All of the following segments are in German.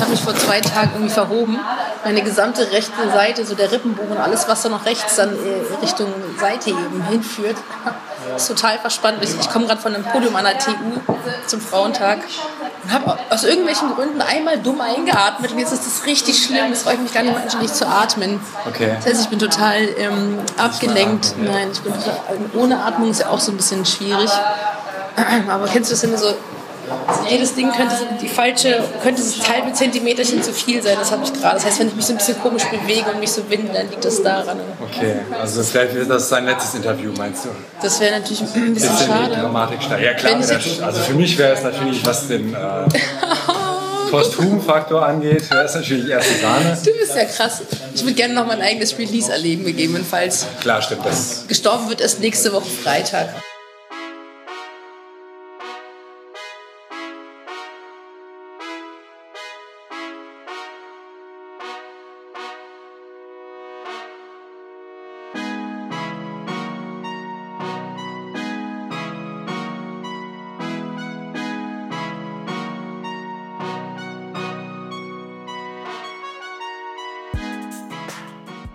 Ich habe mich vor zwei Tagen irgendwie verhoben. Meine gesamte rechte Seite, so der Rippenbogen und alles, was da noch rechts dann äh, Richtung Seite eben hinführt, ist total verspannt. Ich, ich komme gerade von einem Podium an der TU zum Frauentag und habe aus irgendwelchen Gründen einmal dumm eingeatmet und jetzt ist das richtig schlimm. Es freut mich gar nicht mehr anständig zu atmen. Okay. Das heißt, ich bin total ähm, abgelenkt. Nein, ich bin total, ohne Atmung ist ja auch so ein bisschen schwierig. Aber kennst du das, wenn du so jedes Ding könnte die falsche, könnte das halbe Zentimeterchen zu viel sein. Das habe ich gerade. Das heißt, wenn ich mich so ein bisschen komisch bewege und mich so winde, dann liegt das daran. Okay, also das wäre das ist sein letztes Interview, meinst du? Das wäre natürlich ein bisschen Bisschen die schade. Dramatik steigt. Ja klar, das, also für mich wäre es natürlich, was den äh, Posthum-Faktor angeht, wäre es natürlich erste Sahne. Du bist ja krass. Ich würde gerne noch mein eigenes Release erleben, gegebenenfalls. Klar, stimmt das. Gestorben wird erst nächste Woche Freitag.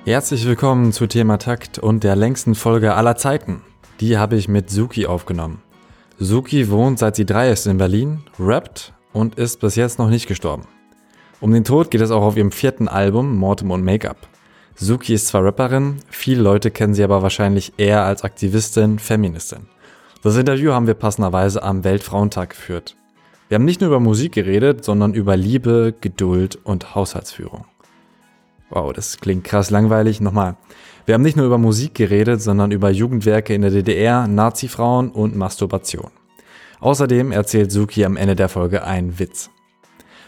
Herzlich willkommen zu Thema Takt und der längsten Folge aller Zeiten. Die habe ich mit Suki aufgenommen. Suki wohnt seit sie drei ist in Berlin, rappt und ist bis jetzt noch nicht gestorben. Um den Tod geht es auch auf ihrem vierten Album Mortem und Make-up. Suki ist zwar Rapperin, viele Leute kennen sie aber wahrscheinlich eher als Aktivistin, Feministin. Das Interview haben wir passenderweise am Weltfrauentag geführt. Wir haben nicht nur über Musik geredet, sondern über Liebe, Geduld und Haushaltsführung. Wow, das klingt krass langweilig. Nochmal. Wir haben nicht nur über Musik geredet, sondern über Jugendwerke in der DDR, Nazi-Frauen und Masturbation. Außerdem erzählt Suki am Ende der Folge einen Witz.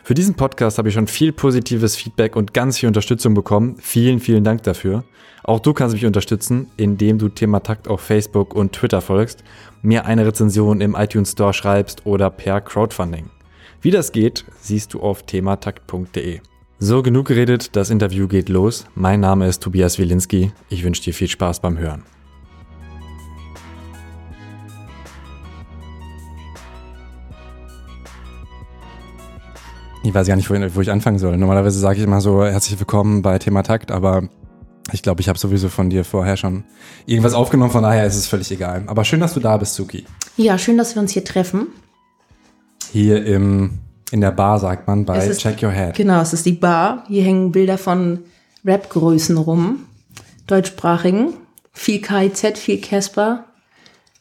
Für diesen Podcast habe ich schon viel positives Feedback und ganz viel Unterstützung bekommen. Vielen, vielen Dank dafür. Auch du kannst mich unterstützen, indem du Thema Takt auf Facebook und Twitter folgst, mir eine Rezension im iTunes Store schreibst oder per Crowdfunding. Wie das geht, siehst du auf thematakt.de. So, genug geredet, das Interview geht los. Mein Name ist Tobias Wilinski. Ich wünsche dir viel Spaß beim Hören. Ich weiß gar nicht, wo, wo ich anfangen soll. Normalerweise sage ich immer so, herzlich willkommen bei Thema Takt, aber ich glaube, ich habe sowieso von dir vorher schon irgendwas aufgenommen, von daher ist es völlig egal. Aber schön, dass du da bist, Suki. Ja, schön, dass wir uns hier treffen. Hier im, in der Bar, sagt man, bei ist- Check Your Head. Genau, es ist die Bar. Hier hängen Bilder von Rap-Größen rum. Deutschsprachigen. Viel KIZ, viel Casper.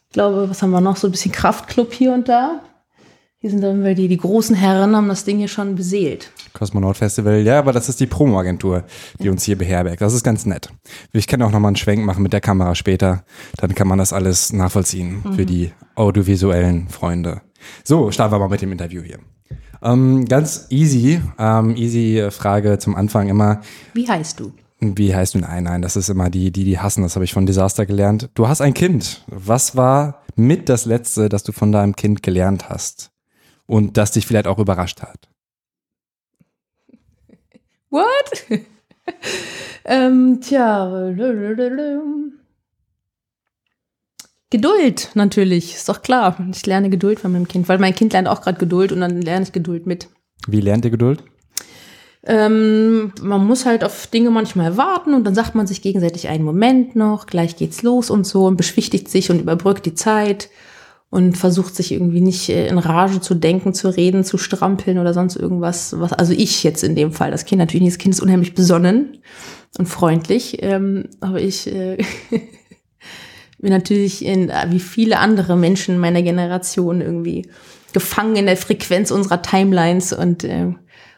Ich glaube, was haben wir noch? So ein bisschen Kraftclub hier und da. Hier sind dann die, die großen Herren, haben das Ding hier schon beseelt. Kosmonaut Festival, ja, aber das ist die Promo-Agentur, die uns hier beherbergt. Das ist ganz nett. Ich kann auch nochmal einen Schwenk machen mit der Kamera später. Dann kann man das alles nachvollziehen für die audiovisuellen Freunde. So, starten wir mal mit dem Interview hier. Ähm, ganz easy, ähm, easy Frage zum Anfang immer. Wie heißt du? Wie heißt du? Nein, nein, das ist immer die, die, die hassen. Das habe ich von Disaster gelernt. Du hast ein Kind. Was war mit das Letzte, das du von deinem Kind gelernt hast? Und das dich vielleicht auch überrascht hat? What? ähm, tja. Geduld, natürlich, ist doch klar. Ich lerne Geduld von meinem Kind, weil mein Kind lernt auch gerade Geduld und dann lerne ich Geduld mit. Wie lernt ihr Geduld? Ähm, man muss halt auf Dinge manchmal warten und dann sagt man sich gegenseitig einen Moment noch, gleich geht's los und so und beschwichtigt sich und überbrückt die Zeit und versucht sich irgendwie nicht äh, in Rage zu denken, zu reden, zu strampeln oder sonst irgendwas. Was, also ich jetzt in dem Fall, das Kind natürlich nicht, das Kind ist unheimlich besonnen und freundlich, ähm, aber ich äh, bin natürlich in, äh, wie viele andere Menschen meiner Generation irgendwie gefangen in der Frequenz unserer Timelines und äh,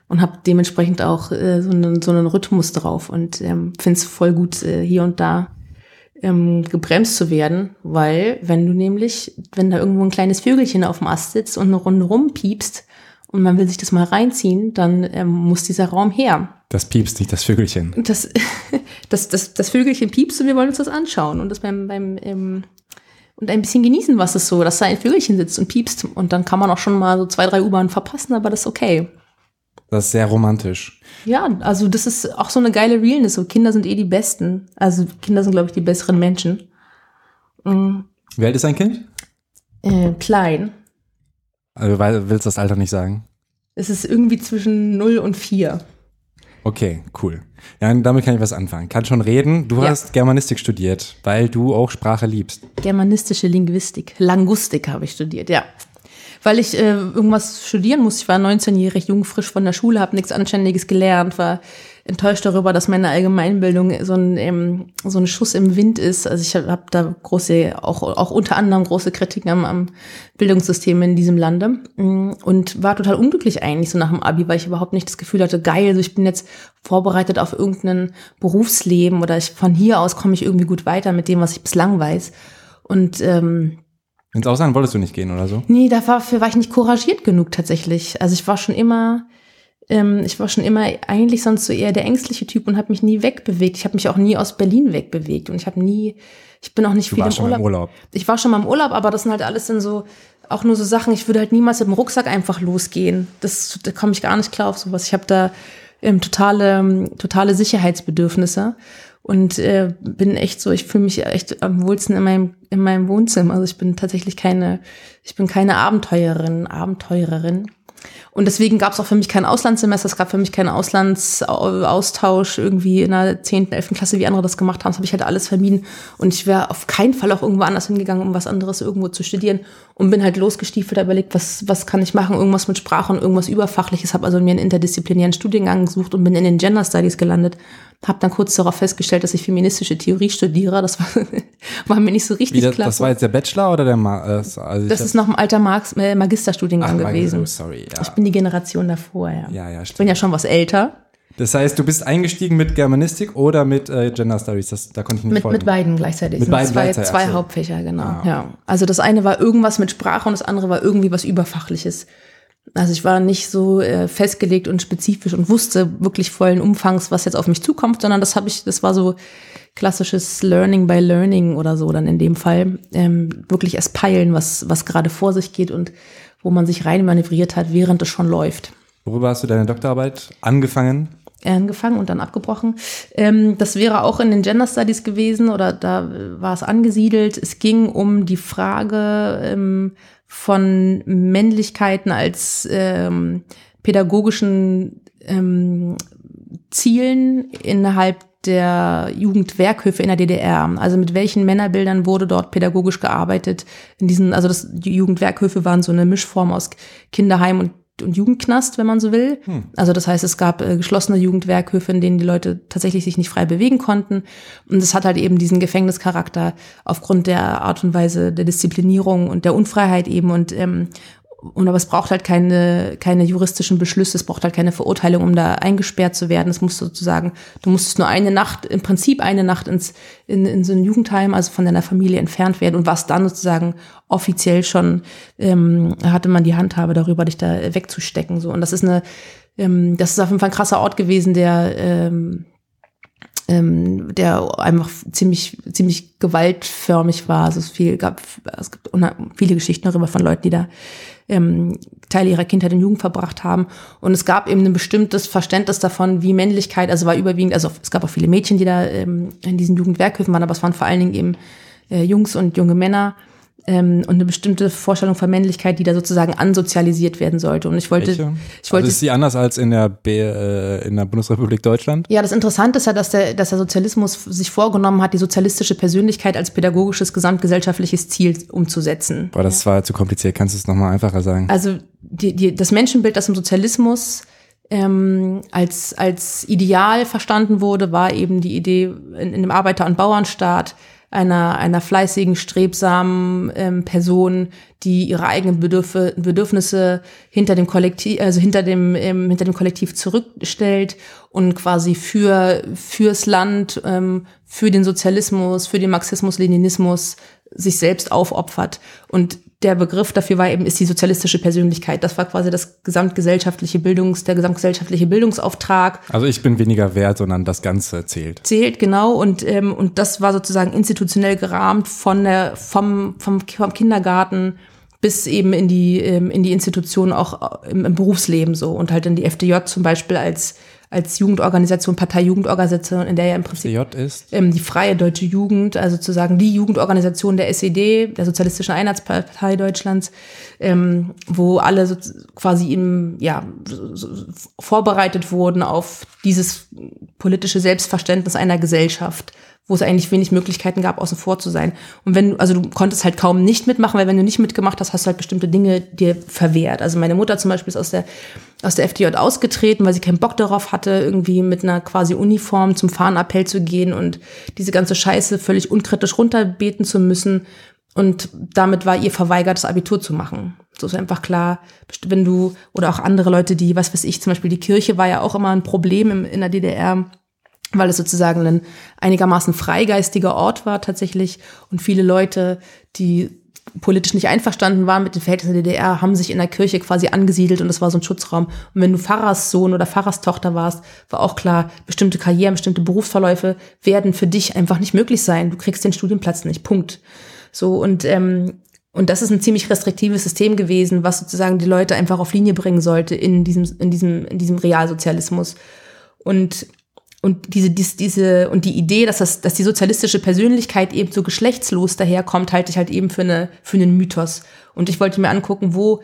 und habe dementsprechend auch äh, so, einen, so einen Rhythmus drauf und ähm, finde es voll gut, äh, hier und da ähm, gebremst zu werden, weil wenn du nämlich, wenn da irgendwo ein kleines Vögelchen auf dem Ast sitzt und eine Runde rumpiepst und man will sich das mal reinziehen, dann ähm, muss dieser Raum her. Das piepst nicht, das Vögelchen. Das, das, das, das Vögelchen piepst und wir wollen uns das anschauen und das beim, beim ähm, und ein bisschen genießen, was es so, dass da ein Vögelchen sitzt und piepst und dann kann man auch schon mal so zwei, drei U-Bahnen verpassen, aber das ist okay. Das ist sehr romantisch. Ja, also das ist auch so eine geile Realness. So Kinder sind eh die Besten. Also Kinder sind, glaube ich, die besseren Menschen. Mhm. Wie alt ist dein Kind? Äh, klein. Also, willst du das Alter nicht sagen? Es ist irgendwie zwischen 0 und 4. Okay, cool. Ja, damit kann ich was anfangen. Kann schon reden. Du Ja. hast Germanistik studiert, weil du auch Sprache liebst. Germanistische Linguistik. Langustik habe ich studiert, ja. Weil ich äh, irgendwas studieren musste. Ich war 19-jährig, jung, frisch von der Schule, habe nichts Anständiges gelernt, war enttäuscht darüber, dass meine Allgemeinbildung so ein, ähm, so ein Schuss im Wind ist. Also ich habe hab da große, auch, auch unter anderem große Kritiken am, am Bildungssystem in diesem Lande Mm, und war total unglücklich eigentlich so nach dem Abi, weil ich überhaupt nicht das Gefühl hatte, geil, also ich bin jetzt vorbereitet auf irgendein Berufsleben oder ich, von hier aus komme ich irgendwie gut weiter mit dem, was ich bislang weiß. Und ähm, Ins Ausland wolltest du nicht gehen oder so? Nee, dafür war ich nicht couragiert genug tatsächlich. Also ich war schon immer, ähm, ich war schon immer eigentlich sonst so eher der ängstliche Typ und habe mich nie wegbewegt. Ich habe mich auch nie aus Berlin wegbewegt und ich habe nie, ich bin auch nicht Du viel im Urlaub. im Urlaub. Ich war schon mal im Urlaub, aber das sind halt alles dann so, auch nur so Sachen, ich würde halt niemals mit dem Rucksack einfach losgehen. Das, da komme ich gar nicht klar auf sowas. Ich habe da ähm, totale, ähm, totale Sicherheitsbedürfnisse und äh, bin echt so, ich fühle mich echt am wohlsten in meinem, in meinem Wohnzimmer. Also ich bin tatsächlich keine, ich bin keine Abenteurerin, Abenteurerin. Und deswegen gab es auch für mich kein Auslandssemester, es gab für mich keinen Auslandsaustausch irgendwie in der 10., 11. Klasse, wie andere das gemacht haben. Das habe ich halt alles vermieden. Und ich wäre auf keinen Fall auch irgendwo anders hingegangen, um was anderes irgendwo zu studieren. Und bin halt losgestiefelt, überlegt, was, was kann ich machen, irgendwas mit Sprache und irgendwas Überfachliches. Habe also mir einen interdisziplinären Studiengang gesucht und bin in den Gender Studies gelandet. Habe dann kurz darauf festgestellt, dass ich feministische Theorie studiere. Das war, war mir nicht so richtig das, klar. das war jetzt der Bachelor oder der Ma äh, also das ist noch ein alter Marx äh, Magisterstudiengang Ach, gewesen. oh, sorry, ja. Ich bin die Generation davor, ja. Ja, ja, Ich stimmt. bin ja schon was älter. Das heißt, du bist eingestiegen mit Germanistik oder mit äh, Gender Studies? Das, da konnte ich nicht Mit, folgen. mit beiden gleichzeitig. Mit beiden zwei, gleichzeitig, zwei so. Hauptfächer, genau. Ah. Ja. Also das eine war irgendwas mit Sprache und das andere war irgendwie was Überfachliches. Also ich war nicht so äh, festgelegt und spezifisch und wusste wirklich vollen Umfangs, was jetzt auf mich zukommt, sondern das habe ich, das war so klassisches Learning by Learning oder so dann in dem Fall. Ähm, wirklich erst peilen, was, was gerade vor sich geht und wo man sich reinmanövriert hat, während es schon läuft. Worüber hast du deine Doktorarbeit angefangen? angefangen und dann abgebrochen. Ähm, das wäre auch in den Gender Studies gewesen oder da äh, war es angesiedelt. Es ging um die Frage ähm, von Männlichkeiten als ähm, pädagogischen Zielen innerhalb der Jugendwerkhöfe in der DDR. Also mit welchen Männerbildern wurde dort pädagogisch gearbeitet? In diesen, also das, die Jugendwerkhöfe waren so eine Mischform aus Kinderheim und und Jugendknast, wenn man so will. Also das heißt, es gab äh, geschlossene Jugendwerkhöfe, in denen die Leute tatsächlich sich nicht frei bewegen konnten. Und es hat halt eben diesen Gefängnischarakter aufgrund der Art und Weise der Disziplinierung und der Unfreiheit eben. Und ähm, und aber es braucht halt keine, keine juristischen Beschlüsse, es braucht halt keine Verurteilung, um da eingesperrt zu werden. Es muss sozusagen, du musstest nur eine Nacht, im Prinzip eine Nacht ins, in, in so ein Jugendheim, also von deiner Familie entfernt werden und was dann sozusagen offiziell schon, ähm, hatte man die Handhabe darüber, dich da wegzustecken. So. Und das ist eine, ähm, das ist auf jeden Fall ein krasser Ort gewesen, der, ähm, ähm, der einfach ziemlich, ziemlich gewaltförmig war. Also es viel gab, es gibt viele Geschichten darüber von Leuten, die da ähm, Teile ihrer Kindheit und Jugend verbracht haben. Und es gab eben ein bestimmtes Verständnis davon, wie Männlichkeit, also war überwiegend, also es gab auch viele Mädchen, die da ähm, in diesen Jugendwerkhöfen waren, aber es waren vor allen Dingen eben äh, Jungs und junge Männer ähm, und eine bestimmte Vorstellung von Männlichkeit, die da sozusagen ansozialisiert werden sollte. Und ich wollte, Welche? ich wollte also ist sie anders als in der, B, äh, in der Bundesrepublik Deutschland? ja, das Interessante ist ja, dass der, dass der Sozialismus sich vorgenommen hat, die sozialistische Persönlichkeit als pädagogisches gesamtgesellschaftliches Ziel umzusetzen. Boah, das war zu kompliziert. Kannst du es nochmal einfacher sagen? Also die, die, das Menschenbild, das im Sozialismus ähm, als, als Ideal verstanden wurde, war eben die Idee in, in dem Arbeiter- und Bauernstaat einer, einer fleißigen, strebsamen ähm, Person, die ihre eigenen Bedürf Bedürfnisse hinter dem Kollektiv, also hinter dem, ähm, hinter dem Kollektiv zurückstellt und quasi für, fürs Land, ähm, für den Sozialismus, für den Marxismus, Leninismus sich selbst aufopfert. Und der Begriff dafür war eben, ist die sozialistische Persönlichkeit. Das war quasi das gesamtgesellschaftliche Bildungs, der gesamtgesellschaftliche Bildungsauftrag Also ich bin weniger wert, sondern das Ganze zählt. zählt, genau. Und, ähm, und das war sozusagen institutionell gerahmt von der, vom, vom, vom Kindergarten bis eben in die, ähm, in die Institutionen auch im, im Berufsleben so. Und halt in die FDJ zum Beispiel als, als Jugendorganisation, Partei-Jugendorganisation, in der ja im Prinzip ähm, die Freie Deutsche Jugend, also sozusagen die Jugendorganisation der SED, der Sozialistischen Einheitspartei Deutschlands, ähm, wo alle so quasi im, ja, vorbereitet wurden auf dieses politische Selbstverständnis einer Gesellschaft wo es eigentlich wenig Möglichkeiten gab, außen vor zu sein. Und wenn, also du konntest halt kaum nicht mitmachen, weil wenn du nicht mitgemacht hast, hast du halt bestimmte Dinge dir verwehrt. Also meine Mutter zum Beispiel ist aus der, aus der FDJ ausgetreten, weil sie keinen Bock darauf hatte, irgendwie mit einer quasi Uniform zum Fahnenappell zu gehen und diese ganze Scheiße völlig unkritisch runterbeten zu müssen. Und damit war ihr verweigert, das Abitur zu machen. So ist einfach klar, wenn du, oder auch andere Leute, die, was weiß ich, zum Beispiel die Kirche war ja auch immer ein Problem in der DDR weil es sozusagen ein einigermaßen freigeistiger Ort war tatsächlich. Und viele Leute, die politisch nicht einverstanden waren mit den Verhältnissen der DDR, haben sich in der Kirche quasi angesiedelt und das war so ein Schutzraum. Und wenn du Pfarrerssohn oder Pfarrerstochter warst, war auch klar, bestimmte Karrieren, bestimmte Berufsverläufe werden für dich einfach nicht möglich sein. Du kriegst den Studienplatz nicht. Punkt. So und ähm, und das ist ein ziemlich restriktives System gewesen, was sozusagen die Leute einfach auf Linie bringen sollte in diesem in diesem in diesem Realsozialismus. Und und diese, diese, diese, und die Idee, dass das, dass die sozialistische Persönlichkeit eben so geschlechtslos daherkommt, halte ich halt eben für eine, für einen Mythos. Und ich wollte mir angucken, wo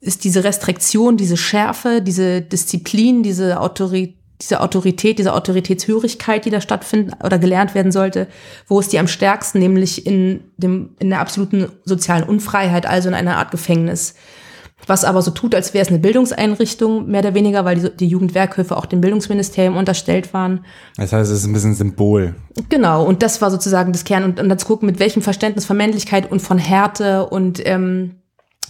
ist diese Restriktion, diese Schärfe, diese Disziplin, diese Autorität, diese Autorität, diese Autoritätshörigkeit, die da stattfinden oder gelernt werden sollte, wo ist die am stärksten, nämlich in dem, in der absoluten sozialen Unfreiheit, also in einer Art Gefängnis was aber so tut, als wäre es eine Bildungseinrichtung, mehr oder weniger, weil die, die Jugendwerkhöfe auch dem Bildungsministerium unterstellt waren. Das heißt, es ist ein bisschen Symbol. Genau, und das war sozusagen das Kern. Und, und dann zu gucken, mit welchem Verständnis von Männlichkeit und von Härte und ähm,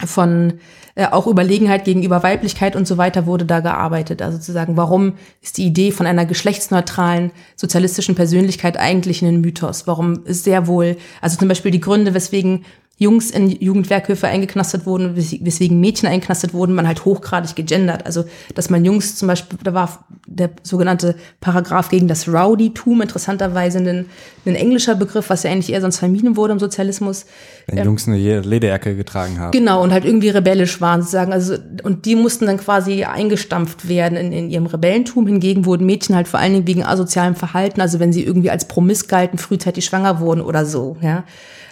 von äh, auch Überlegenheit gegenüber Weiblichkeit und so weiter wurde da gearbeitet. Also zu sagen, warum ist die Idee von einer geschlechtsneutralen sozialistischen Persönlichkeit eigentlich ein Mythos? Warum ist sehr wohl, also zum Beispiel die Gründe, weswegen Jungs in Jugendwerkhöfe eingeknastet wurden, weswegen Mädchen eingeknastet wurden, man halt hochgradig gegendert. Also, dass man Jungs zum Beispiel, da war der sogenannte Paragraph gegen das Rowdytum, interessanterweise ein, ein englischer Begriff, was ja eigentlich eher sonst vermieden wurde im Sozialismus. Wenn ähm, Jungs eine Lederjacke getragen haben. Genau, und halt irgendwie rebellisch waren sozusagen. Also, und die mussten dann quasi eingestampft werden in, in ihrem Rebellentum. Hingegen wurden Mädchen halt vor allen Dingen wegen asozialem Verhalten, also wenn sie irgendwie als Promis galten, frühzeitig schwanger wurden oder so, ja.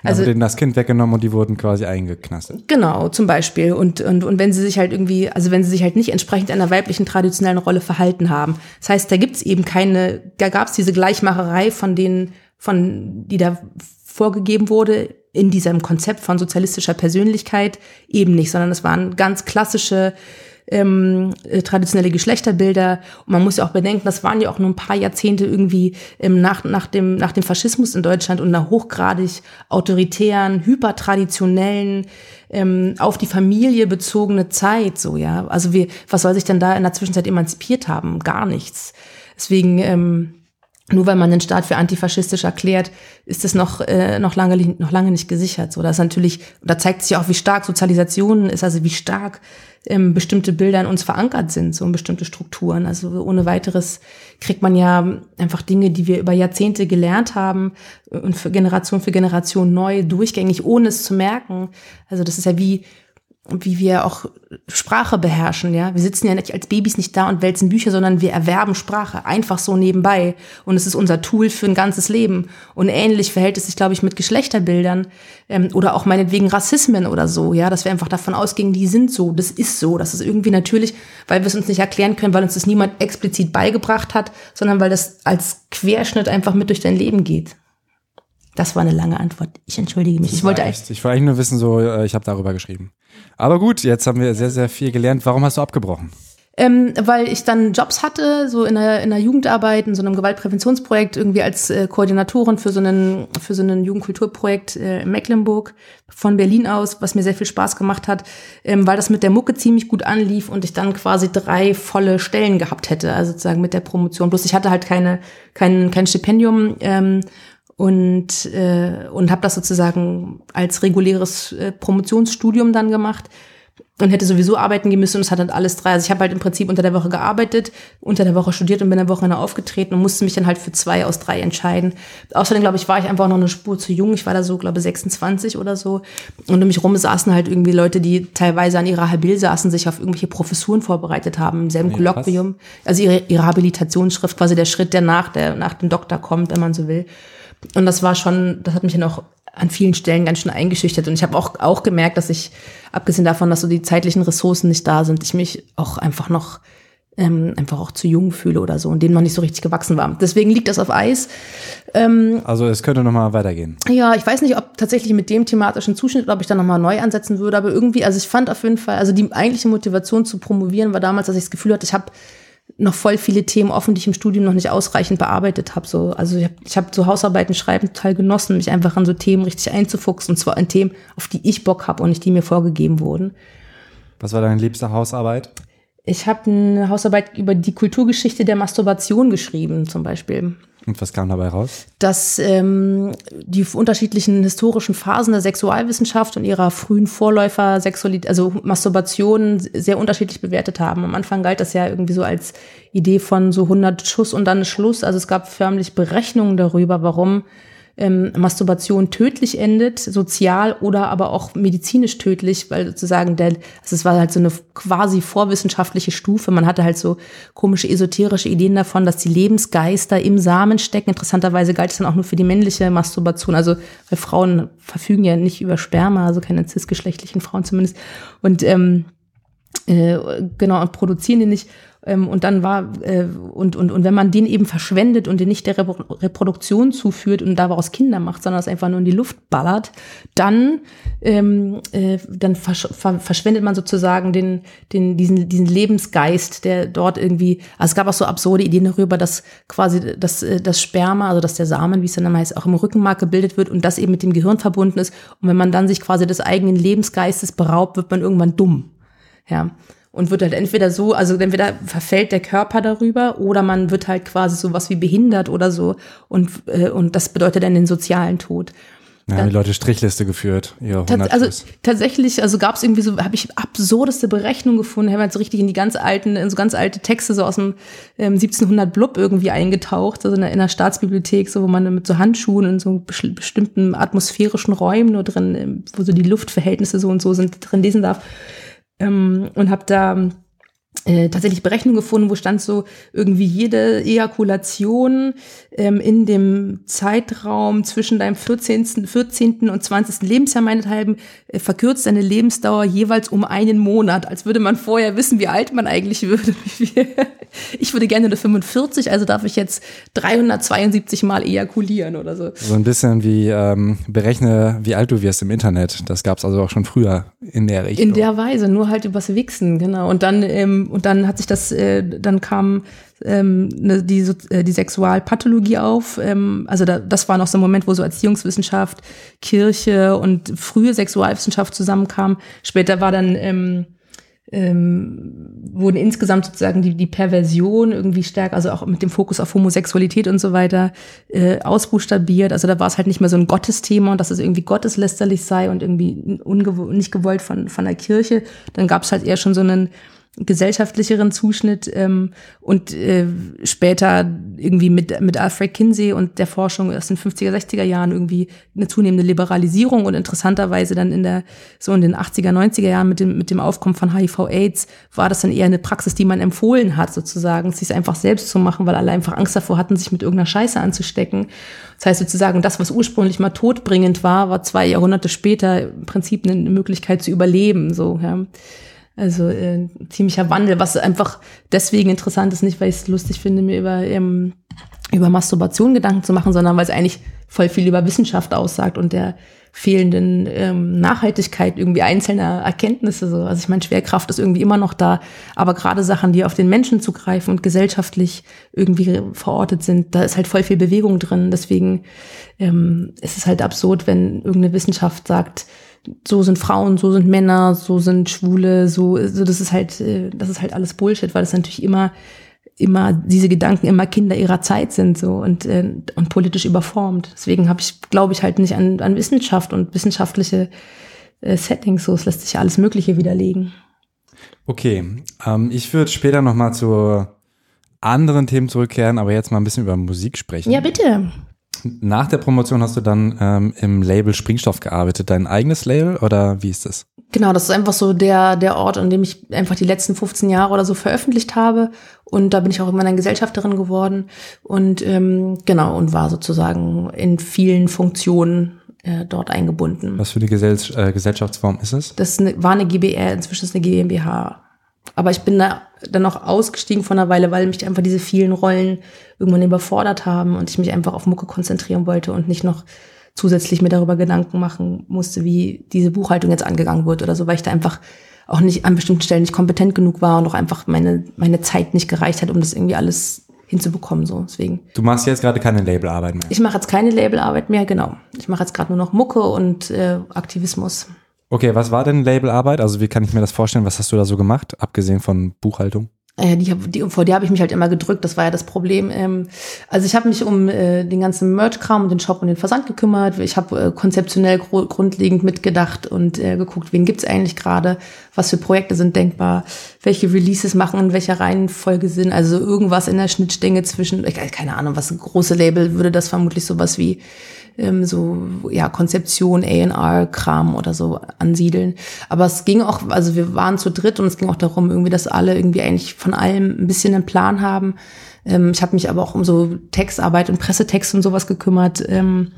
Also denen das Kind weggenommen und die wurden quasi eingeknastet. Genau, zum Beispiel. Und, und, und wenn sie sich halt irgendwie, also wenn sie sich halt nicht entsprechend einer weiblichen traditionellen Rolle verhalten haben. Das heißt, da gibt's eben keine, da gab's diese Gleichmacherei von denen, von, die da vorgegeben wurde in diesem Konzept von sozialistischer Persönlichkeit eben nicht, sondern es waren ganz klassische ähm, äh, traditionelle Geschlechterbilder. Und man muss ja auch bedenken, das waren ja auch nur ein paar Jahrzehnte irgendwie ähm, nach, nach, dem, nach dem Faschismus in Deutschland und einer hochgradig autoritären, hypertraditionellen, ähm, auf die Familie bezogene Zeit, so, ja. Also wir, was soll sich denn da in der Zwischenzeit emanzipiert haben? Gar nichts. Deswegen, ähm, nur weil man den Staat für antifaschistisch erklärt, ist es noch, äh, noch, lange, noch lange nicht gesichert. So, das ist natürlich, da zeigt sich auch, wie stark Sozialisation ist, also wie stark ähm, bestimmte Bilder in uns verankert sind, so bestimmte Strukturen. Also ohne weiteres kriegt man ja einfach Dinge, die wir über Jahrzehnte gelernt haben und für Generation für Generation neu durchgängig, ohne es zu merken. Also das ist ja wie wie wir auch Sprache beherrschen, ja. Wir sitzen ja nicht als Babys nicht da und wälzen Bücher, sondern wir erwerben Sprache einfach so nebenbei. Und es ist unser Tool für ein ganzes Leben. Und ähnlich verhält es sich, glaube ich, mit Geschlechterbildern ähm, oder auch meinetwegen Rassismen oder so, ja, dass wir einfach davon ausgehen, die sind so, das ist so, das ist irgendwie natürlich, weil wir es uns nicht erklären können, weil uns das niemand explizit beigebracht hat, sondern weil das als Querschnitt einfach mit durch dein Leben geht. Das war eine lange Antwort. Ich entschuldige mich. Ich wollte, echt, ich wollte eigentlich nur wissen, so, äh, ich habe darüber geschrieben. Aber gut, jetzt haben wir sehr, sehr viel gelernt. Warum hast du abgebrochen? Ähm, weil ich dann Jobs hatte, so in der, in der Jugendarbeit, in so einem Gewaltpräventionsprojekt, irgendwie als äh, Koordinatorin für so einen, für so einen Jugendkulturprojekt äh, in Mecklenburg von Berlin aus, was mir sehr viel Spaß gemacht hat, ähm, weil das mit der Mucke ziemlich gut anlief und ich dann quasi drei volle Stellen gehabt hätte, also sozusagen mit der Promotion. Bloß ich hatte halt keine, kein, kein Stipendium ähm, und, äh, und habe das sozusagen als reguläres äh, Promotionsstudium dann gemacht. und hätte sowieso arbeiten gehen müssen und es hat dann alles drei. Also ich habe halt im Prinzip unter der Woche gearbeitet, unter der Woche studiert und bin in der Woche aufgetreten und musste mich dann halt für zwei aus drei entscheiden. Außerdem, glaube ich, war ich einfach noch eine Spur zu jung. Ich war da so, glaube ich, 26 oder so. Und um mich rum saßen halt irgendwie Leute, die teilweise an ihrer Habil saßen, sich auf irgendwelche Professuren vorbereitet haben, im selben ja, Kolloquium. Also ihre, ihre Habilitationsschrift, quasi der Schritt, der nach, der nach dem Doktor kommt, wenn man so will. Und das war schon, das hat mich dann auch an vielen Stellen ganz schön eingeschüchtert. Und ich habe auch, auch gemerkt, dass ich, abgesehen davon, dass so die zeitlichen Ressourcen nicht da sind, ich mich auch einfach noch ähm, einfach auch zu jung fühle oder so und denen noch nicht so richtig gewachsen war. Deswegen liegt das auf Eis. Ähm, also es könnte noch mal weitergehen. Ja, ich weiß nicht, ob tatsächlich mit dem thematischen Zuschnitt oder ob ich da noch mal neu ansetzen würde, aber irgendwie, also ich fand auf jeden Fall, also die eigentliche Motivation zu promovieren war damals, dass ich das Gefühl hatte, ich habe noch voll viele Themen offen, die ich im Studium noch nicht ausreichend bearbeitet habe. So, also ich habe ich hab so Hausarbeiten schreiben total genossen, mich einfach an so Themen richtig einzufuchsen. Und zwar an Themen, auf die ich Bock habe und nicht die mir vorgegeben wurden. Was war deine liebste Hausarbeit? Ich habe eine Hausarbeit über die Kulturgeschichte der Masturbation geschrieben, zum Beispiel. Und was kam dabei raus? Dass ähm, die unterschiedlichen historischen Phasen der Sexualwissenschaft und ihrer frühen Vorläufer Sexualität, also Masturbation sehr unterschiedlich bewertet haben. Am Anfang galt das ja irgendwie so als Idee von so 100 Schuss und dann Schluss. Also es gab förmlich Berechnungen darüber, warum ähm, Masturbation tödlich endet, sozial oder aber auch medizinisch tödlich, weil sozusagen der, also es war halt so eine quasi vorwissenschaftliche Stufe. Man hatte halt so komische esoterische Ideen davon, dass die Lebensgeister im Samen stecken. Interessanterweise galt es dann auch nur für die männliche Masturbation. Also weil Frauen verfügen ja nicht über Sperma, also keine cisgeschlechtlichen Frauen zumindest. Und ähm, äh, genau, und produzieren die nicht. Ähm, und dann war, äh, und, und, und wenn man den eben verschwendet und den nicht der Reproduktion zuführt und daraus Kinder macht, sondern es einfach nur in die Luft ballert, dann, ähm, äh, dann versch ver verschwendet man sozusagen den, den, diesen, diesen Lebensgeist, der dort irgendwie, also es gab auch so absurde Ideen darüber, dass quasi das, äh, das Sperma, also dass der Samen, wie es dann heißt, auch im Rückenmark gebildet wird und das eben mit dem Gehirn verbunden ist. Und wenn man dann sich quasi des eigenen Lebensgeistes beraubt, wird man irgendwann dumm. Ja und wird halt entweder so, also entweder verfällt der Körper darüber oder man wird halt quasi sowas wie behindert oder so und, äh, und das bedeutet dann den sozialen Tod. Ja, haben die Leute Strichliste geführt. Ja, also tatsächlich, also gab es irgendwie so, habe ich absurdeste Berechnungen gefunden, haben wir so richtig in die ganz alten, in so ganz alte Texte so aus dem ähm, 1700 Blub irgendwie eingetaucht, also in der, in der Staatsbibliothek, so wo man mit so Handschuhen in so bestimmten atmosphärischen Räumen nur drin, ähm, wo so die Luftverhältnisse so und so sind, drin lesen darf ähm, und habe da äh, tatsächlich Berechnungen gefunden, wo stand so irgendwie jede Ejakulation ähm, in dem Zeitraum zwischen deinem 14., 14. und 20. Lebensjahr meinethalben äh, verkürzt deine Lebensdauer jeweils um einen Monat, als würde man vorher wissen, wie alt man eigentlich würde. ich würde gerne eine 45, also darf ich jetzt 372 Mal ejakulieren oder so. So ein bisschen wie ähm, berechne, wie alt du wirst im Internet. Das gab es also auch schon früher in der Richtung. In der Weise, nur halt übers Wichsen, genau. Und dann, ähm, und dann hat sich das, äh, dann kam ähm, ne, die, äh, die Sexualpathologie auf. Ähm, also da, das war noch so ein Moment, wo so Erziehungswissenschaft, Kirche und frühe Sexualwissenschaft zusammenkamen. Später war dann ähm, ähm, wurden insgesamt sozusagen die, die Perversion irgendwie stärker, also auch mit dem Fokus auf Homosexualität und so weiter, äh, ausbuchstabiert. Also da war es halt nicht mehr so ein Gottesthema und dass es irgendwie gotteslästerlich sei und irgendwie nicht gewollt von, von der Kirche. Dann gab es halt eher schon so einen gesellschaftlicheren Zuschnitt ähm, und äh, später irgendwie mit, mit Alfred Kinsey und der Forschung aus den 50er, 60er Jahren irgendwie eine zunehmende Liberalisierung und interessanterweise dann in der, so in den 80er, 90er Jahren mit dem, mit dem Aufkommen von HIV-Aids war das dann eher eine Praxis, die man empfohlen hat, sozusagen, sich einfach selbst zu machen, weil alle einfach Angst davor hatten, sich mit irgendeiner Scheiße anzustecken. Das heißt sozusagen, das, was ursprünglich mal todbringend war, war zwei Jahrhunderte später im Prinzip eine Möglichkeit zu überleben, so, ja. Also äh, ziemlicher Wandel, was einfach deswegen interessant ist, nicht weil ich es lustig finde, mir über, ähm, über Masturbation Gedanken zu machen, sondern weil es eigentlich voll viel über Wissenschaft aussagt und der fehlenden ähm, Nachhaltigkeit irgendwie einzelner Erkenntnisse. So. Also ich meine, Schwerkraft ist irgendwie immer noch da, aber gerade Sachen, die auf den Menschen zugreifen und gesellschaftlich irgendwie verortet sind, da ist halt voll viel Bewegung drin. Deswegen ähm, ist es halt absurd, wenn irgendeine Wissenschaft sagt, so sind Frauen, so sind Männer, so sind Schwule, so, so das ist halt, äh, das ist halt alles Bullshit, weil das natürlich immer, immer diese Gedanken immer Kinder ihrer Zeit sind so und äh, und politisch überformt. Deswegen habe ich, glaube ich, halt nicht an, an Wissenschaft und wissenschaftliche äh, Settings. So, es lässt sich ja alles Mögliche widerlegen. Okay, ähm, ich würde später noch mal zu anderen Themen zurückkehren, aber jetzt mal ein bisschen über Musik sprechen. Ja, bitte. Nach der Promotion hast du dann ähm, im Label Springstoff gearbeitet. Dein eigenes Label oder wie ist das? Genau, das ist einfach so der, der Ort, an dem ich einfach die letzten 15 Jahre oder so veröffentlicht habe. Und da bin ich auch immer eine Gesellschafterin geworden. Und ähm, genau, und war sozusagen in vielen Funktionen äh, dort eingebunden. Was für eine Gesell äh, Gesellschaftsform ist es? Das war eine GBR, inzwischen ist eine GmbH. Aber ich bin da dann auch ausgestiegen von einer Weile, weil mich einfach diese vielen Rollen irgendwann überfordert haben und ich mich einfach auf Mucke konzentrieren wollte und nicht noch zusätzlich mir darüber Gedanken machen musste, wie diese Buchhaltung jetzt angegangen wird oder so, weil ich da einfach auch nicht an bestimmten Stellen nicht kompetent genug war und auch einfach meine, meine Zeit nicht gereicht hat, um das irgendwie alles hinzubekommen. So, deswegen. Du machst jetzt gerade keine Labelarbeit mehr. Ich mache jetzt keine Labelarbeit mehr, genau. Ich mache jetzt gerade nur noch Mucke und äh, Aktivismus. Okay, was war denn Labelarbeit? Also wie kann ich mir das vorstellen? Was hast du da so gemacht, abgesehen von Buchhaltung? Äh, die, die, vor der habe ich mich halt immer gedrückt, das war ja das Problem. Ähm, also ich habe mich um äh, den ganzen Merch-Kram und den Shop und den Versand gekümmert. Ich habe äh, konzeptionell grundlegend mitgedacht und äh, geguckt, wen gibt's eigentlich gerade, was für Projekte sind denkbar, welche Releases machen in welcher Reihenfolge sind. Also irgendwas in der Schnittstelle zwischen, keine Ahnung, was große Label würde das vermutlich sowas wie ähm, so ja Konzeption, A&R-Kram oder so ansiedeln. Aber es ging auch, also wir waren zu dritt und es ging auch darum, irgendwie, dass alle irgendwie eigentlich von allem ein bisschen einen Plan haben. Ähm, ich habe mich aber auch um so Textarbeit und Pressetext und sowas gekümmert. Ähm,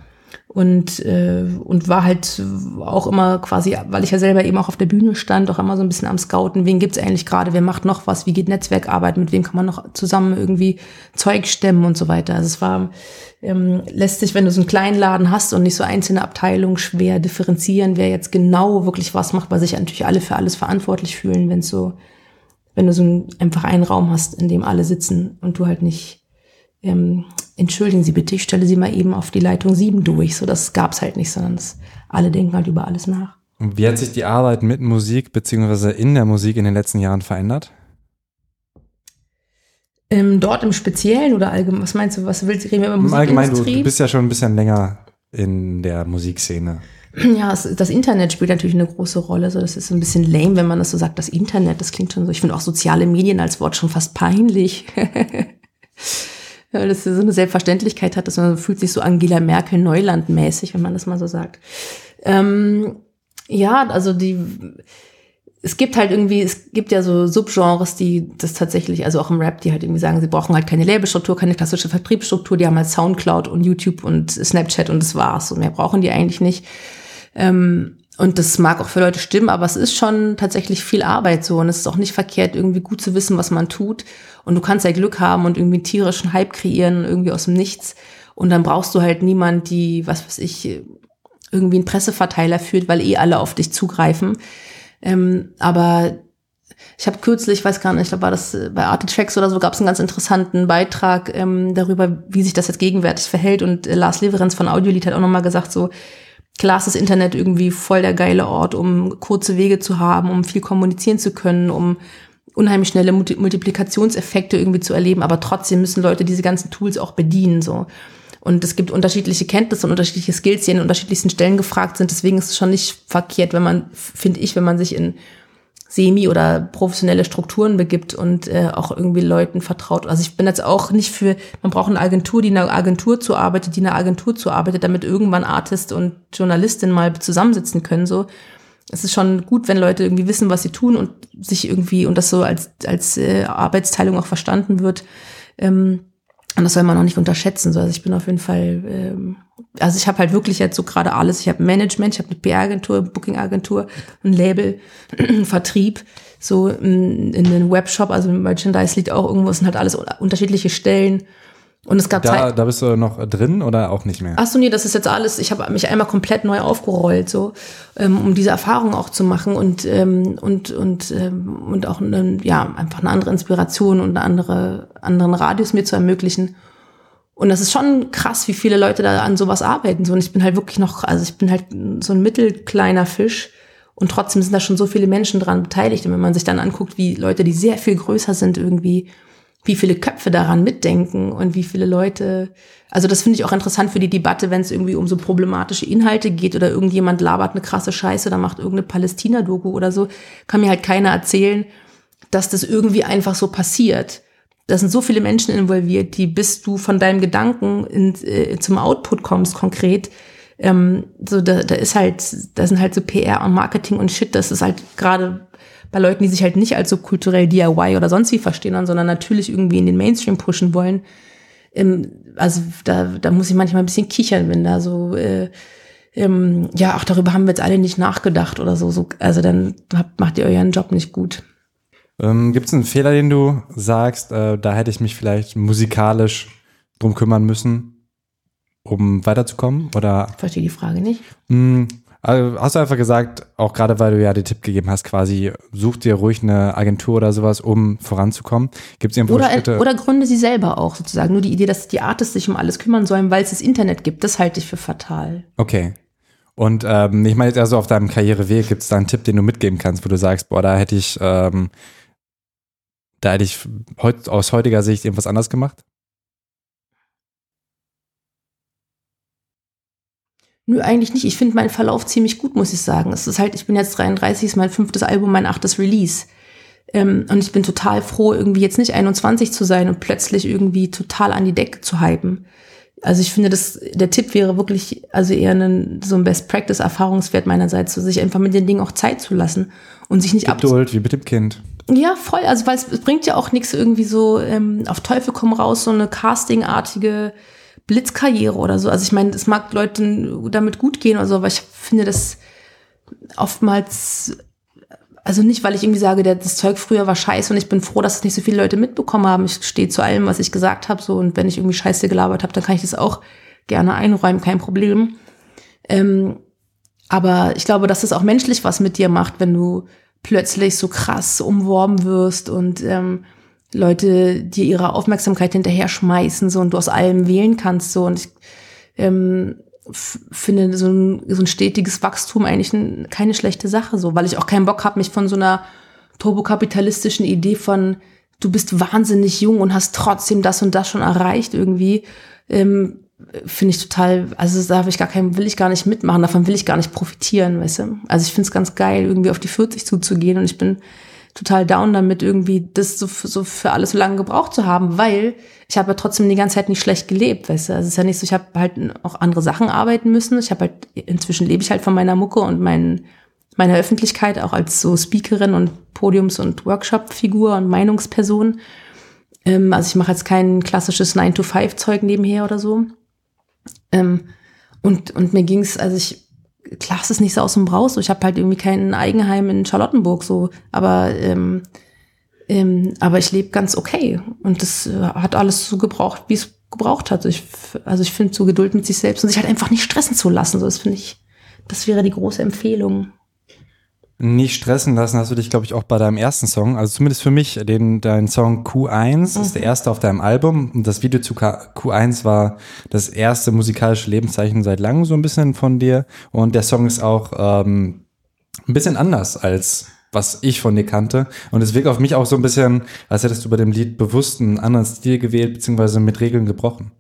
und äh, und war halt auch immer quasi, weil ich ja selber eben auch auf der Bühne stand, auch immer so ein bisschen am Scouten, wen gibt's eigentlich gerade, wer macht noch was, wie geht Netzwerkarbeit, mit wem kann man noch zusammen irgendwie Zeug stemmen und so weiter. Also es war ähm, lässt sich, wenn du so einen kleinen Laden hast und nicht so einzelne Abteilungen schwer differenzieren, wer jetzt genau wirklich was macht, weil sich natürlich alle für alles verantwortlich fühlen, wenn so, wenn du so ein, einfach einen Raum hast, in dem alle sitzen und du halt nicht ähm, entschuldigen Sie bitte, ich stelle Sie mal eben auf die Leitung 7 durch. So, das gab's halt nicht, sondern das, alle denken halt über alles nach. Und wie hat sich die Arbeit mit Musik beziehungsweise in der Musik in den letzten Jahren verändert? Ähm, dort im Speziellen oder allgemein, was meinst du, was willst du reden wir über Musik? Allgemein, du, du bist ja schon ein bisschen länger in der Musikszene. Ja, das Internet spielt natürlich eine große Rolle. So, das ist ein bisschen lame, wenn man das so sagt. Das Internet, das klingt schon so. Ich finde auch soziale Medien als Wort schon fast peinlich. weil das so eine Selbstverständlichkeit hat, dass man fühlt sich so Angela Merkel Neuland-mäßig, wenn man das mal so sagt. Ähm, ja, also die, es gibt halt irgendwie, es gibt ja so Subgenres, die das tatsächlich, also auch im Rap, die halt irgendwie sagen, sie brauchen halt keine Labelstruktur, keine klassische Vertriebsstruktur, die haben halt Soundcloud und YouTube und Snapchat und das war's. Und mehr brauchen die eigentlich nicht. Ähm, und das mag auch für Leute stimmen, aber es ist schon tatsächlich viel Arbeit so. Und es ist auch nicht verkehrt, irgendwie gut zu wissen, was man tut. Und du kannst ja Glück haben und irgendwie einen tierischen Hype kreieren, irgendwie aus dem Nichts. Und dann brauchst du halt niemand, die, was weiß ich, irgendwie einen Presseverteiler führt, weil eh alle auf dich zugreifen. Ähm, aber ich habe kürzlich, ich weiß gar nicht, ich glaube, war das bei Artitracks oder so, gab es einen ganz interessanten Beitrag ähm, darüber, wie sich das jetzt gegenwärtig verhält. Und äh, Lars Leverenz von Audiolied hat auch nochmal gesagt, so, Klar ist das Internet irgendwie voll der geile Ort, um kurze Wege zu haben, um viel kommunizieren zu können, um unheimlich schnelle Multiplikationseffekte irgendwie zu erleben, aber trotzdem müssen Leute diese ganzen Tools auch bedienen, so. Und es gibt unterschiedliche Kenntnisse und unterschiedliche Skills, die an unterschiedlichsten Stellen gefragt sind. Deswegen ist es schon nicht verkehrt, wenn man, finde ich, wenn man sich in semi- oder professionelle Strukturen begibt und äh, auch irgendwie Leuten vertraut. Also ich bin jetzt auch nicht für, man braucht eine Agentur, die in einer Agentur zuarbeitet, die in einer Agentur zuarbeitet, damit irgendwann Artist und Journalistin mal zusammensitzen können. So, es ist schon gut, wenn Leute irgendwie wissen, was sie tun und sich irgendwie und das so als als äh, Arbeitsteilung auch verstanden wird. Ähm, und das soll man auch nicht unterschätzen. So. Also ich bin auf jeden Fall, ähm, also ich habe halt wirklich jetzt so gerade alles. Ich habe Management, ich habe eine PR-Agentur, Booking-Agentur, ein Label, Vertrieb, so in, in den Webshop, also Merchandise liegt auch irgendwo, es sind halt alles unterschiedliche Stellen. Und es gab da, Zeit da bist du noch drin oder auch nicht mehr? Ach so, nee, das ist jetzt alles. Ich habe mich einmal komplett neu aufgerollt, so ähm, um diese Erfahrung auch zu machen und ähm, und und ähm, und auch ja einfach eine andere Inspiration und eine andere anderen Radius mir zu ermöglichen. Und das ist schon krass, wie viele Leute da an sowas arbeiten. So und ich bin halt wirklich noch, also ich bin halt so ein mittelkleiner Fisch. Und trotzdem sind da schon so viele Menschen dran beteiligt. Und wenn man sich dann anguckt, wie Leute, die sehr viel größer sind, irgendwie wie viele Köpfe daran mitdenken und wie viele Leute. Also das finde ich auch interessant für die Debatte, wenn es irgendwie um so problematische Inhalte geht oder irgendjemand labert eine krasse Scheiße oder macht irgendeine Palästina-Doku oder so, kann mir halt keiner erzählen, dass das irgendwie einfach so passiert. Da sind so viele Menschen involviert, die bis du von deinem Gedanken in, äh, zum Output kommst, konkret, ähm, so da, da ist halt, da sind halt so PR und Marketing und Shit, das ist halt gerade bei Leuten, die sich halt nicht als so kulturell DIY oder sonst wie verstehen, sondern natürlich irgendwie in den Mainstream pushen wollen. Ähm, also da, da muss ich manchmal ein bisschen kichern, wenn da so äh, ähm, ja, auch darüber haben wir jetzt alle nicht nachgedacht oder so. so also dann habt, macht ihr euren Job nicht gut. Ähm, Gibt es einen Fehler, den du sagst, äh, da hätte ich mich vielleicht musikalisch drum kümmern müssen, um weiterzukommen? Oder? Ich verstehe die Frage nicht. Mh, hm, also hast du einfach gesagt, auch gerade weil du ja den Tipp gegeben hast, quasi such dir ruhig eine Agentur oder sowas, um voranzukommen. Gibt es irgendwo oder, Schritte? Oder gründe sie selber auch sozusagen. Nur die Idee, dass die Artists sich um alles kümmern sollen, weil es das Internet gibt, das halte ich für fatal. Okay. Und ähm, ich meine jetzt also auf deinem Karriereweg, gibt es da einen Tipp, den du mitgeben kannst, wo du sagst, boah, da hätte ich, ähm, da hätte ich heut, aus heutiger Sicht irgendwas anders gemacht? Nö, eigentlich nicht. Ich finde meinen Verlauf ziemlich gut, muss ich sagen. Es ist halt, ich bin jetzt 33, ist mein fünftes Album, mein achtes Release. Ähm, und ich bin total froh, irgendwie jetzt nicht 21 zu sein und plötzlich irgendwie total an die Decke zu hypen. Also ich finde, das, der Tipp wäre wirklich, also eher ein, so ein Best-Practice-Erfahrungswert meinerseits, so sich einfach mit den Dingen auch Zeit zu lassen und sich nicht ab. Geduld, wie mit dem Kind. Ja, voll. Also weil es, es bringt ja auch nichts irgendwie so ähm, auf Teufel komm raus, so eine Casting-artige Blitzkarriere oder so. Also ich meine, es mag Leuten damit gut gehen oder so, aber ich finde das oftmals, also nicht, weil ich irgendwie sage, das Zeug früher war scheiße und ich bin froh, dass es nicht so viele Leute mitbekommen haben. Ich stehe zu allem, was ich gesagt habe, so und wenn ich irgendwie Scheiße gelabert habe, dann kann ich das auch gerne einräumen, kein Problem. Ähm, aber ich glaube, dass das auch menschlich was mit dir macht, wenn du plötzlich so krass umworben wirst und ähm, Leute dir ihre Aufmerksamkeit hinterher schmeißen so und du aus allem wählen kannst so und ich ähm, finde so ein, so ein stetiges Wachstum eigentlich ein, keine schlechte Sache so, weil ich auch keinen Bock habe, mich von so einer turbokapitalistischen Idee von du bist wahnsinnig jung und hast trotzdem das und das schon erreicht irgendwie ähm, finde ich total, also da habe ich gar keinen, will ich gar nicht mitmachen, davon will ich gar nicht profitieren, weißt du? Also ich finde es ganz geil, irgendwie auf die 40 zuzugehen und ich bin total down damit, irgendwie das so, so für alles so lange gebraucht zu haben, weil ich habe ja trotzdem die ganze Zeit nicht schlecht gelebt, weißt du. Also es ist ja nicht so, ich habe halt auch andere Sachen arbeiten müssen. Ich habe halt, inzwischen lebe ich halt von meiner Mucke und mein, meiner Öffentlichkeit, auch als so Speakerin und Podiums- und Workshop-Figur und Meinungsperson. Ähm, also ich mache jetzt kein klassisches 9-to-5-Zeug nebenher oder so. Ähm, und, und mir ging's, also ich klar, es ist nicht so aus dem Braus. So. Ich habe halt irgendwie kein Eigenheim in Charlottenburg so, aber ähm, ähm, aber ich lebe ganz okay und das äh, hat alles so gebraucht, wie es gebraucht hat. Ich, also ich finde so Geduld mit sich selbst und sich halt einfach nicht stressen zu lassen. So, das finde ich, das wäre die große Empfehlung nicht stressen lassen hast du dich, glaube ich, auch bei deinem ersten Song. Also zumindest für mich, den, dein Song Q1 mhm. ist der erste auf deinem Album. Und das Video zu Q1 war das erste musikalische Lebenszeichen seit langem so ein bisschen von dir. Und der Song ist auch ähm, ein bisschen anders als was ich von dir kannte. Und es wirkt auf mich auch so ein bisschen, als hättest du bei dem Lied bewusst einen anderen Stil gewählt, beziehungsweise mit Regeln gebrochen.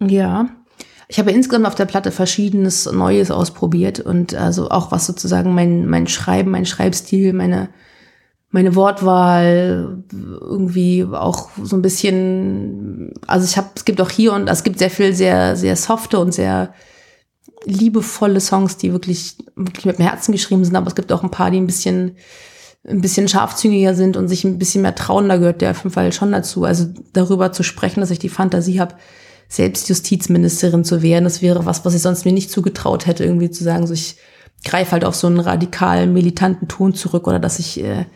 Ja, ich habe insgesamt auf der Platte verschiedenes Neues ausprobiert und also auch was sozusagen mein, mein Schreiben, mein Schreibstil, meine, meine Wortwahl irgendwie auch so ein bisschen, also ich habe, es gibt auch hier und es gibt sehr viel sehr, sehr softe und sehr liebevolle Songs, die wirklich, wirklich mit dem Herzen geschrieben sind, aber es gibt auch ein paar, die ein bisschen, ein bisschen scharfzüngiger sind und sich ein bisschen mehr trauen, da gehört der auf jeden Fall schon dazu. Also darüber zu sprechen, dass ich die Fantasie habe, Selbstjustizministerin zu werden. Das wäre was, was ich sonst mir nicht zugetraut hätte, irgendwie zu sagen, so ich greife halt auf so einen radikalen, militanten Ton zurück oder dass ich äh,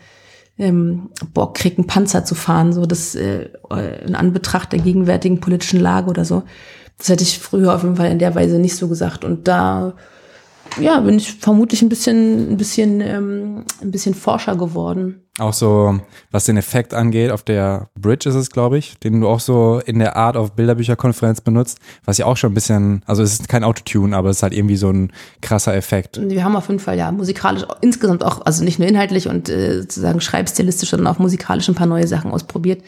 ähm, Bock krieg, einen Panzer zu fahren, so das äh, in Anbetracht der gegenwärtigen politischen Lage oder so. Das hätte ich früher auf jeden Fall in der Weise nicht so gesagt. Und da ja, bin ich vermutlich ein bisschen, ein bisschen, ähm, ein bisschen forscher geworden. Auch so, was den Effekt angeht, auf der Bridge ist es, glaube ich, den du auch so in der Art auf Bilderbücherkonferenz benutzt, was ja auch schon ein bisschen, also es ist kein Autotune, aber es ist halt irgendwie so ein krasser Effekt. Wir haben auf jeden Fall ja musikalisch insgesamt auch, also nicht nur inhaltlich und äh, sozusagen schreibstilistisch, sondern auch musikalisch ein paar neue Sachen ausprobiert.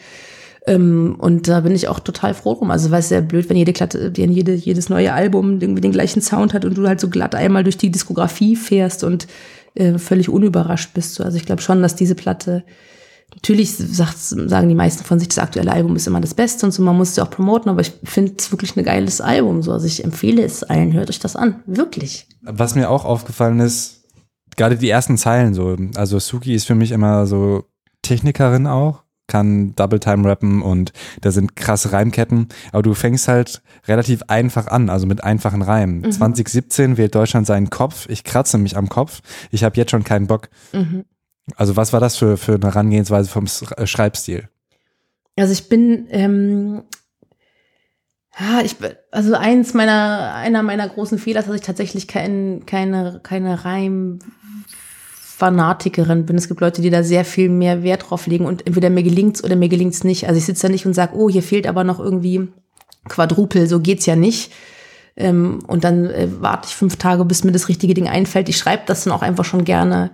Ähm, und da bin ich auch total froh drum. Also weil es sehr blöd, wenn jede wenn jede, jedes neue Album irgendwie den gleichen Sound hat und du halt so glatt einmal durch die Diskografie fährst und äh, völlig unüberrascht bist. Also ich glaube schon, dass diese Platte Natürlich sagt, sagen die meisten von sich, das aktuelle Album ist immer das Beste und so, man muss es ja auch promoten, aber ich finde es wirklich ein geiles Album. So. Also ich empfehle es allen, hört euch das an. Wirklich. Was mir auch aufgefallen ist, gerade die ersten Zeilen so. Also Suki ist für mich immer so Technikerin auch, kann Double Time rappen und da sind krasse Reimketten, aber du fängst halt relativ einfach an, also mit einfachen Reimen. Mhm. 2017 wählt Deutschland seinen Kopf, ich kratze mich am Kopf, ich habe jetzt schon keinen Bock. Mhm. Also was war das für, für eine Herangehensweise vom äh, Schreibstil? Also ich bin, ähm, ja, ich, also eins meiner, einer meiner großen Fehler ist, dass ich tatsächlich kein, keine, keine Reim-Fanatikerin bin. Es gibt Leute, die da sehr viel mehr Wert drauf legen und entweder mir gelingt's oder mir gelingt's nicht. Also ich sitze da nicht und sage, oh, hier fehlt aber noch irgendwie Quadrupel, so geht's ja nicht. Ähm, und dann äh, warte ich fünf Tage, bis mir das richtige Ding einfällt. Ich schreibe das dann auch einfach schon gerne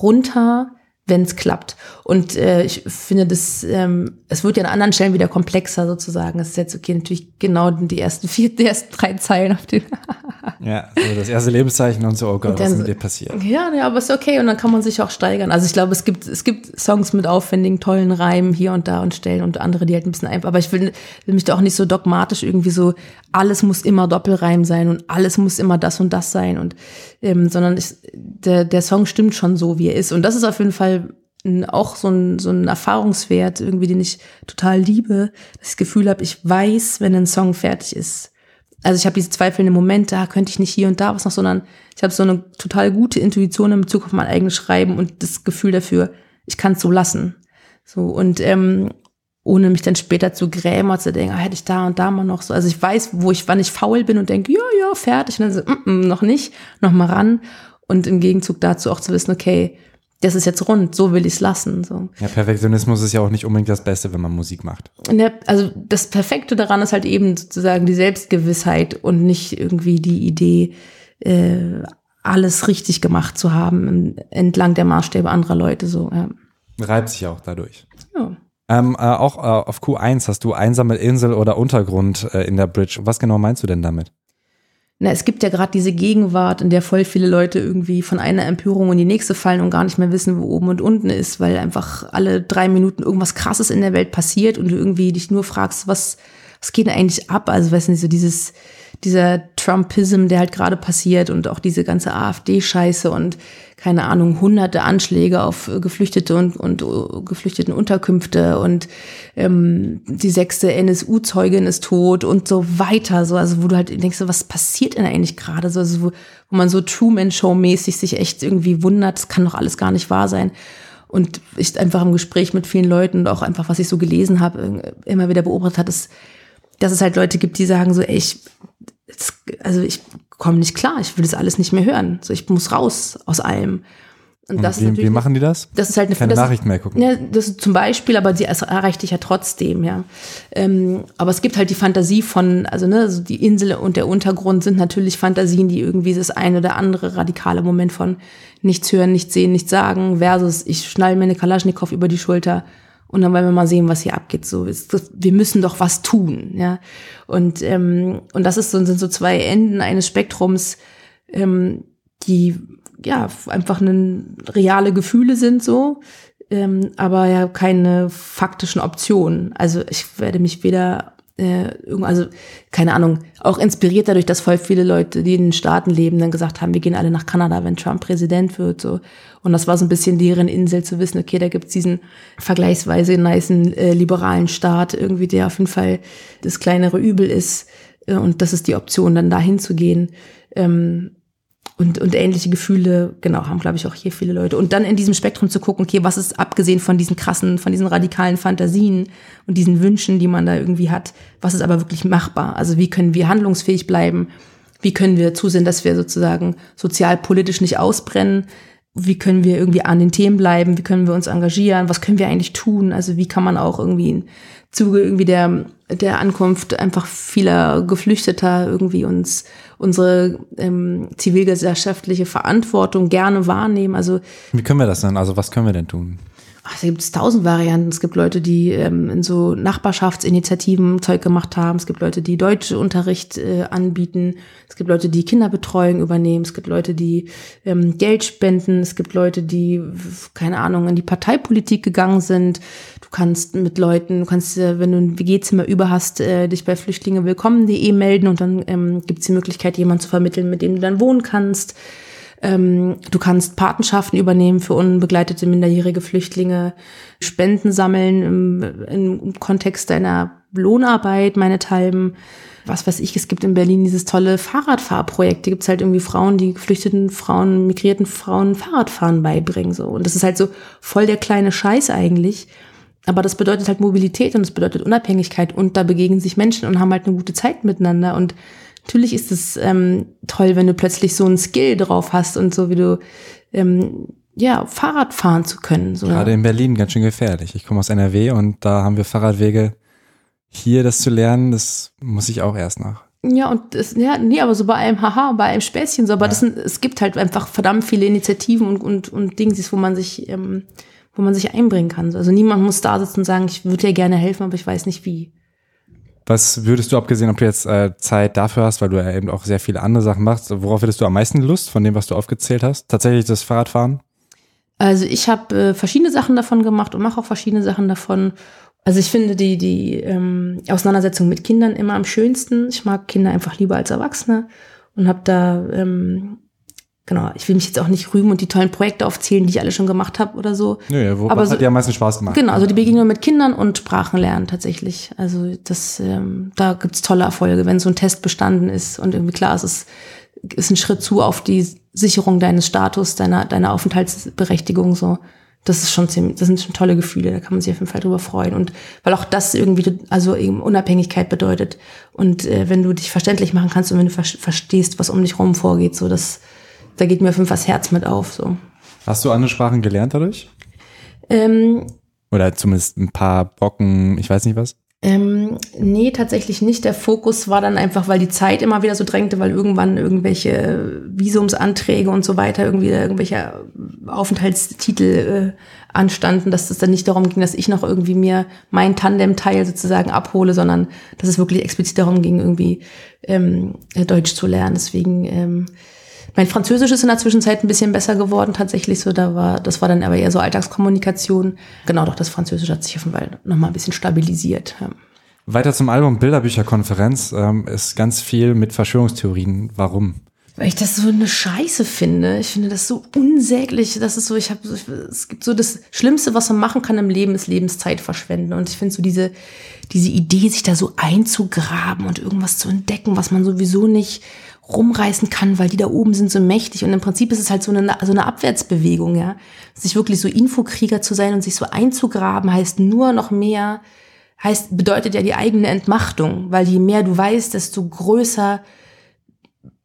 runter, wenn es klappt. Und äh, ich finde, das, ähm, es wird ja an anderen Stellen wieder komplexer sozusagen. Es ist jetzt okay, natürlich genau die ersten vier, die ersten drei Zeilen auf dem. ja, so das erste Lebenszeichen und so, oh Gott, was ist mit dir passiert? Ja, ja, aber ist okay und dann kann man sich auch steigern. Also ich glaube, es gibt, es gibt Songs mit aufwendigen, tollen Reimen hier und da und Stellen und andere, die halt ein bisschen einfach. Aber ich will, will mich da auch nicht so dogmatisch irgendwie so, alles muss immer Doppelreim sein und alles muss immer das und das sein und ähm, sondern ich, der, der Song stimmt schon so, wie er ist. Und das ist auf jeden Fall auch so ein, so ein Erfahrungswert, irgendwie, den ich total liebe, dass ich das Gefühl habe, ich weiß, wenn ein Song fertig ist. Also ich habe diese zweifelnden Momente, da könnte ich nicht hier und da was noch, sondern ich habe so eine total gute Intuition in Bezug auf mein eigenes Schreiben und das Gefühl dafür, ich kann es so lassen. So und ähm, ohne mich dann später zu grämen zu denken, ah, hätte ich da und da mal noch so. Also ich weiß, wo ich, wann ich faul bin und denke, ja, ja, fertig. Und dann so, mm, mm, noch nicht, noch mal ran. Und im Gegenzug dazu auch zu wissen, okay, das ist jetzt rund, so will ich es lassen. So. Ja, Perfektionismus ist ja auch nicht unbedingt das Beste, wenn man Musik macht. Der, also das Perfekte daran ist halt eben sozusagen die Selbstgewissheit und nicht irgendwie die Idee, äh, alles richtig gemacht zu haben entlang der Maßstäbe anderer Leute. So, ja. Reibt sich auch dadurch. Ja. Ähm, äh, auch äh, auf Q1 hast du einsame Insel oder Untergrund äh, in der Bridge. Was genau meinst du denn damit? Na, es gibt ja gerade diese Gegenwart, in der voll viele Leute irgendwie von einer Empörung in die nächste fallen und gar nicht mehr wissen, wo oben und unten ist, weil einfach alle drei Minuten irgendwas Krasses in der Welt passiert und du irgendwie dich nur fragst, was, was geht denn eigentlich ab? Also, weiß nicht, so dieses, dieser Trumpism, der halt gerade passiert und auch diese ganze AfD-Scheiße und keine Ahnung, hunderte Anschläge auf Geflüchtete und, und geflüchteten Unterkünfte und ähm, die sechste NSU-Zeugin ist tot und so weiter. So, also wo du halt denkst, was passiert denn eigentlich gerade? So, also wo, wo man so Truman-Show-mäßig sich echt irgendwie wundert, das kann doch alles gar nicht wahr sein. Und ich einfach im Gespräch mit vielen Leuten und auch einfach, was ich so gelesen habe, immer wieder beobachtet hat, ist, dass es halt Leute gibt, die sagen so, ey, ich, also ich komme nicht klar, ich will das alles nicht mehr hören. So, ich muss raus aus allem. Und, und das wie, ist wie machen die das? Das ist halt eine keine Nachrichten mehr gucken. Ja, das ist zum Beispiel, aber sie erreicht dich ja trotzdem, ja. Ähm, aber es gibt halt die Fantasie von, also ne, also die Insel und der Untergrund sind natürlich Fantasien, die irgendwie das eine oder andere radikale Moment von nichts hören, nichts sehen, nichts sagen versus ich schnall mir eine Kalaschnikow über die Schulter und dann wollen wir mal sehen, was hier abgeht. So, wir müssen doch was tun, ja. Und ähm, und das ist so, sind so zwei Enden eines Spektrums, ähm, die ja einfach eine reale Gefühle sind so, ähm, aber ja keine faktischen Optionen. Also ich werde mich weder also keine Ahnung, auch inspiriert dadurch, dass voll viele Leute, die in den Staaten leben, dann gesagt haben, wir gehen alle nach Kanada, wenn Trump Präsident wird. So. Und das war so ein bisschen deren Insel zu wissen, okay, da gibt's diesen vergleichsweise niceen äh, liberalen Staat, irgendwie, der auf jeden Fall das kleinere Übel ist. Äh, und das ist die Option, dann dahin zu gehen. Ähm, und, und ähnliche Gefühle, genau, haben, glaube ich, auch hier viele Leute. Und dann in diesem Spektrum zu gucken, okay, was ist abgesehen von diesen krassen, von diesen radikalen Fantasien und diesen Wünschen, die man da irgendwie hat, was ist aber wirklich machbar? Also wie können wir handlungsfähig bleiben? Wie können wir zusehen, dass wir sozusagen sozialpolitisch nicht ausbrennen? Wie können wir irgendwie an den Themen bleiben? Wie können wir uns engagieren? Was können wir eigentlich tun? Also wie kann man auch irgendwie Zuge irgendwie der, der Ankunft einfach vieler Geflüchteter irgendwie uns unsere ähm, zivilgesellschaftliche Verantwortung gerne wahrnehmen. Also wie können wir das denn? Also was können wir denn tun? Ach, da gibt tausend Varianten. Es gibt Leute, die ähm, in so Nachbarschaftsinitiativen Zeug gemacht haben. Es gibt Leute, die Deutschunterricht äh, anbieten. Es gibt Leute, die Kinderbetreuung übernehmen. Es gibt Leute, die ähm, Geld spenden. Es gibt Leute, die, keine Ahnung, in die Parteipolitik gegangen sind. Du kannst mit Leuten, du kannst, äh, wenn du ein WG-Zimmer über hast, äh, dich bei Flüchtlinge willkommen.de melden und dann ähm, gibt es die Möglichkeit, jemanden zu vermitteln, mit dem du dann wohnen kannst. Ähm, du kannst Patenschaften übernehmen für unbegleitete minderjährige Flüchtlinge, Spenden sammeln im, im Kontext deiner Lohnarbeit, meinethalben. Was weiß ich, es gibt in Berlin dieses tolle Fahrradfahrprojekt. Da gibt es halt irgendwie Frauen, die geflüchteten Frauen, migrierten Frauen Fahrradfahren beibringen. So. Und das ist halt so voll der kleine Scheiß eigentlich. Aber das bedeutet halt Mobilität und es bedeutet Unabhängigkeit und da begegnen sich Menschen und haben halt eine gute Zeit miteinander. Und natürlich ist es ähm, toll, wenn du plötzlich so einen Skill drauf hast und so wie du ähm, ja Fahrrad fahren zu können. So. Gerade in Berlin ganz schön gefährlich. Ich komme aus NRW und da haben wir Fahrradwege. Hier das zu lernen, das muss ich auch erst nach. Ja, und das, ja, nee, aber so bei einem Haha, bei einem Späßchen, so, aber ja. das sind, es gibt halt einfach verdammt viele Initiativen und, und, und Dinge, wo man sich, ähm, wo man sich einbringen kann. Also niemand muss da sitzen und sagen, ich würde dir gerne helfen, aber ich weiß nicht wie. Was würdest du, abgesehen, ob du jetzt äh, Zeit dafür hast, weil du ja eben auch sehr viele andere Sachen machst, worauf hättest du am meisten Lust von dem, was du aufgezählt hast? Tatsächlich das Fahrradfahren? Also ich habe äh, verschiedene Sachen davon gemacht und mache auch verschiedene Sachen davon. Also ich finde die, die ähm, Auseinandersetzung mit Kindern immer am schönsten. Ich mag Kinder einfach lieber als Erwachsene und habe da ähm, genau, ich will mich jetzt auch nicht rühmen und die tollen Projekte aufzählen, die ich alle schon gemacht habe oder so. Nö, wo, Aber so, hat dir am meisten Spaß gemacht? Genau, also die Begegnung mit Kindern und Sprachenlernen tatsächlich. Also das, ähm, da gibt's tolle Erfolge, wenn so ein Test bestanden ist und irgendwie klar ist, es ist ein Schritt zu auf die Sicherung deines Status, deiner, deiner Aufenthaltsberechtigung so. Das ist schon ziemlich, das sind schon tolle Gefühle, da kann man sich auf jeden Fall drüber freuen. Und weil auch das irgendwie, also eben Unabhängigkeit bedeutet. Und äh, wenn du dich verständlich machen kannst und wenn du ver verstehst, was um dich rum vorgeht, so das, da geht mir fünf das Herz mit auf. So. Hast du andere Sprachen gelernt dadurch? Ähm, Oder zumindest ein paar Brocken, ich weiß nicht was? Ähm, nee, tatsächlich nicht. Der Fokus war dann einfach, weil die Zeit immer wieder so drängte, weil irgendwann irgendwelche Visumsanträge und so weiter, irgendwie irgendwelche Aufenthaltstitel äh, anstanden, dass es dann nicht darum ging, dass ich noch irgendwie mir mein Tandem-Teil sozusagen abhole, sondern dass es wirklich explizit darum ging, irgendwie ähm, Deutsch zu lernen. Deswegen ähm, mein Französisch ist in der Zwischenzeit ein bisschen besser geworden, tatsächlich so. Da war, das war dann aber eher so Alltagskommunikation. Genau, doch das Französische hat sich auf jeden Fall nochmal ein bisschen stabilisiert. Ja. Weiter zum Album Bilderbücherkonferenz ähm, ist ganz viel mit Verschwörungstheorien. Warum? Weil ich das so eine Scheiße finde. Ich finde das so unsäglich. Das ist so, ich habe, es gibt so das Schlimmste, was man machen kann im Leben, ist Lebenszeit verschwenden. Und ich finde so diese, diese Idee, sich da so einzugraben und irgendwas zu entdecken, was man sowieso nicht rumreißen kann, weil die da oben sind so mächtig. Und im Prinzip ist es halt so eine, so eine Abwärtsbewegung, ja. Sich wirklich so Infokrieger zu sein und sich so einzugraben, heißt nur noch mehr, heißt, bedeutet ja die eigene Entmachtung, weil je mehr du weißt, desto größer,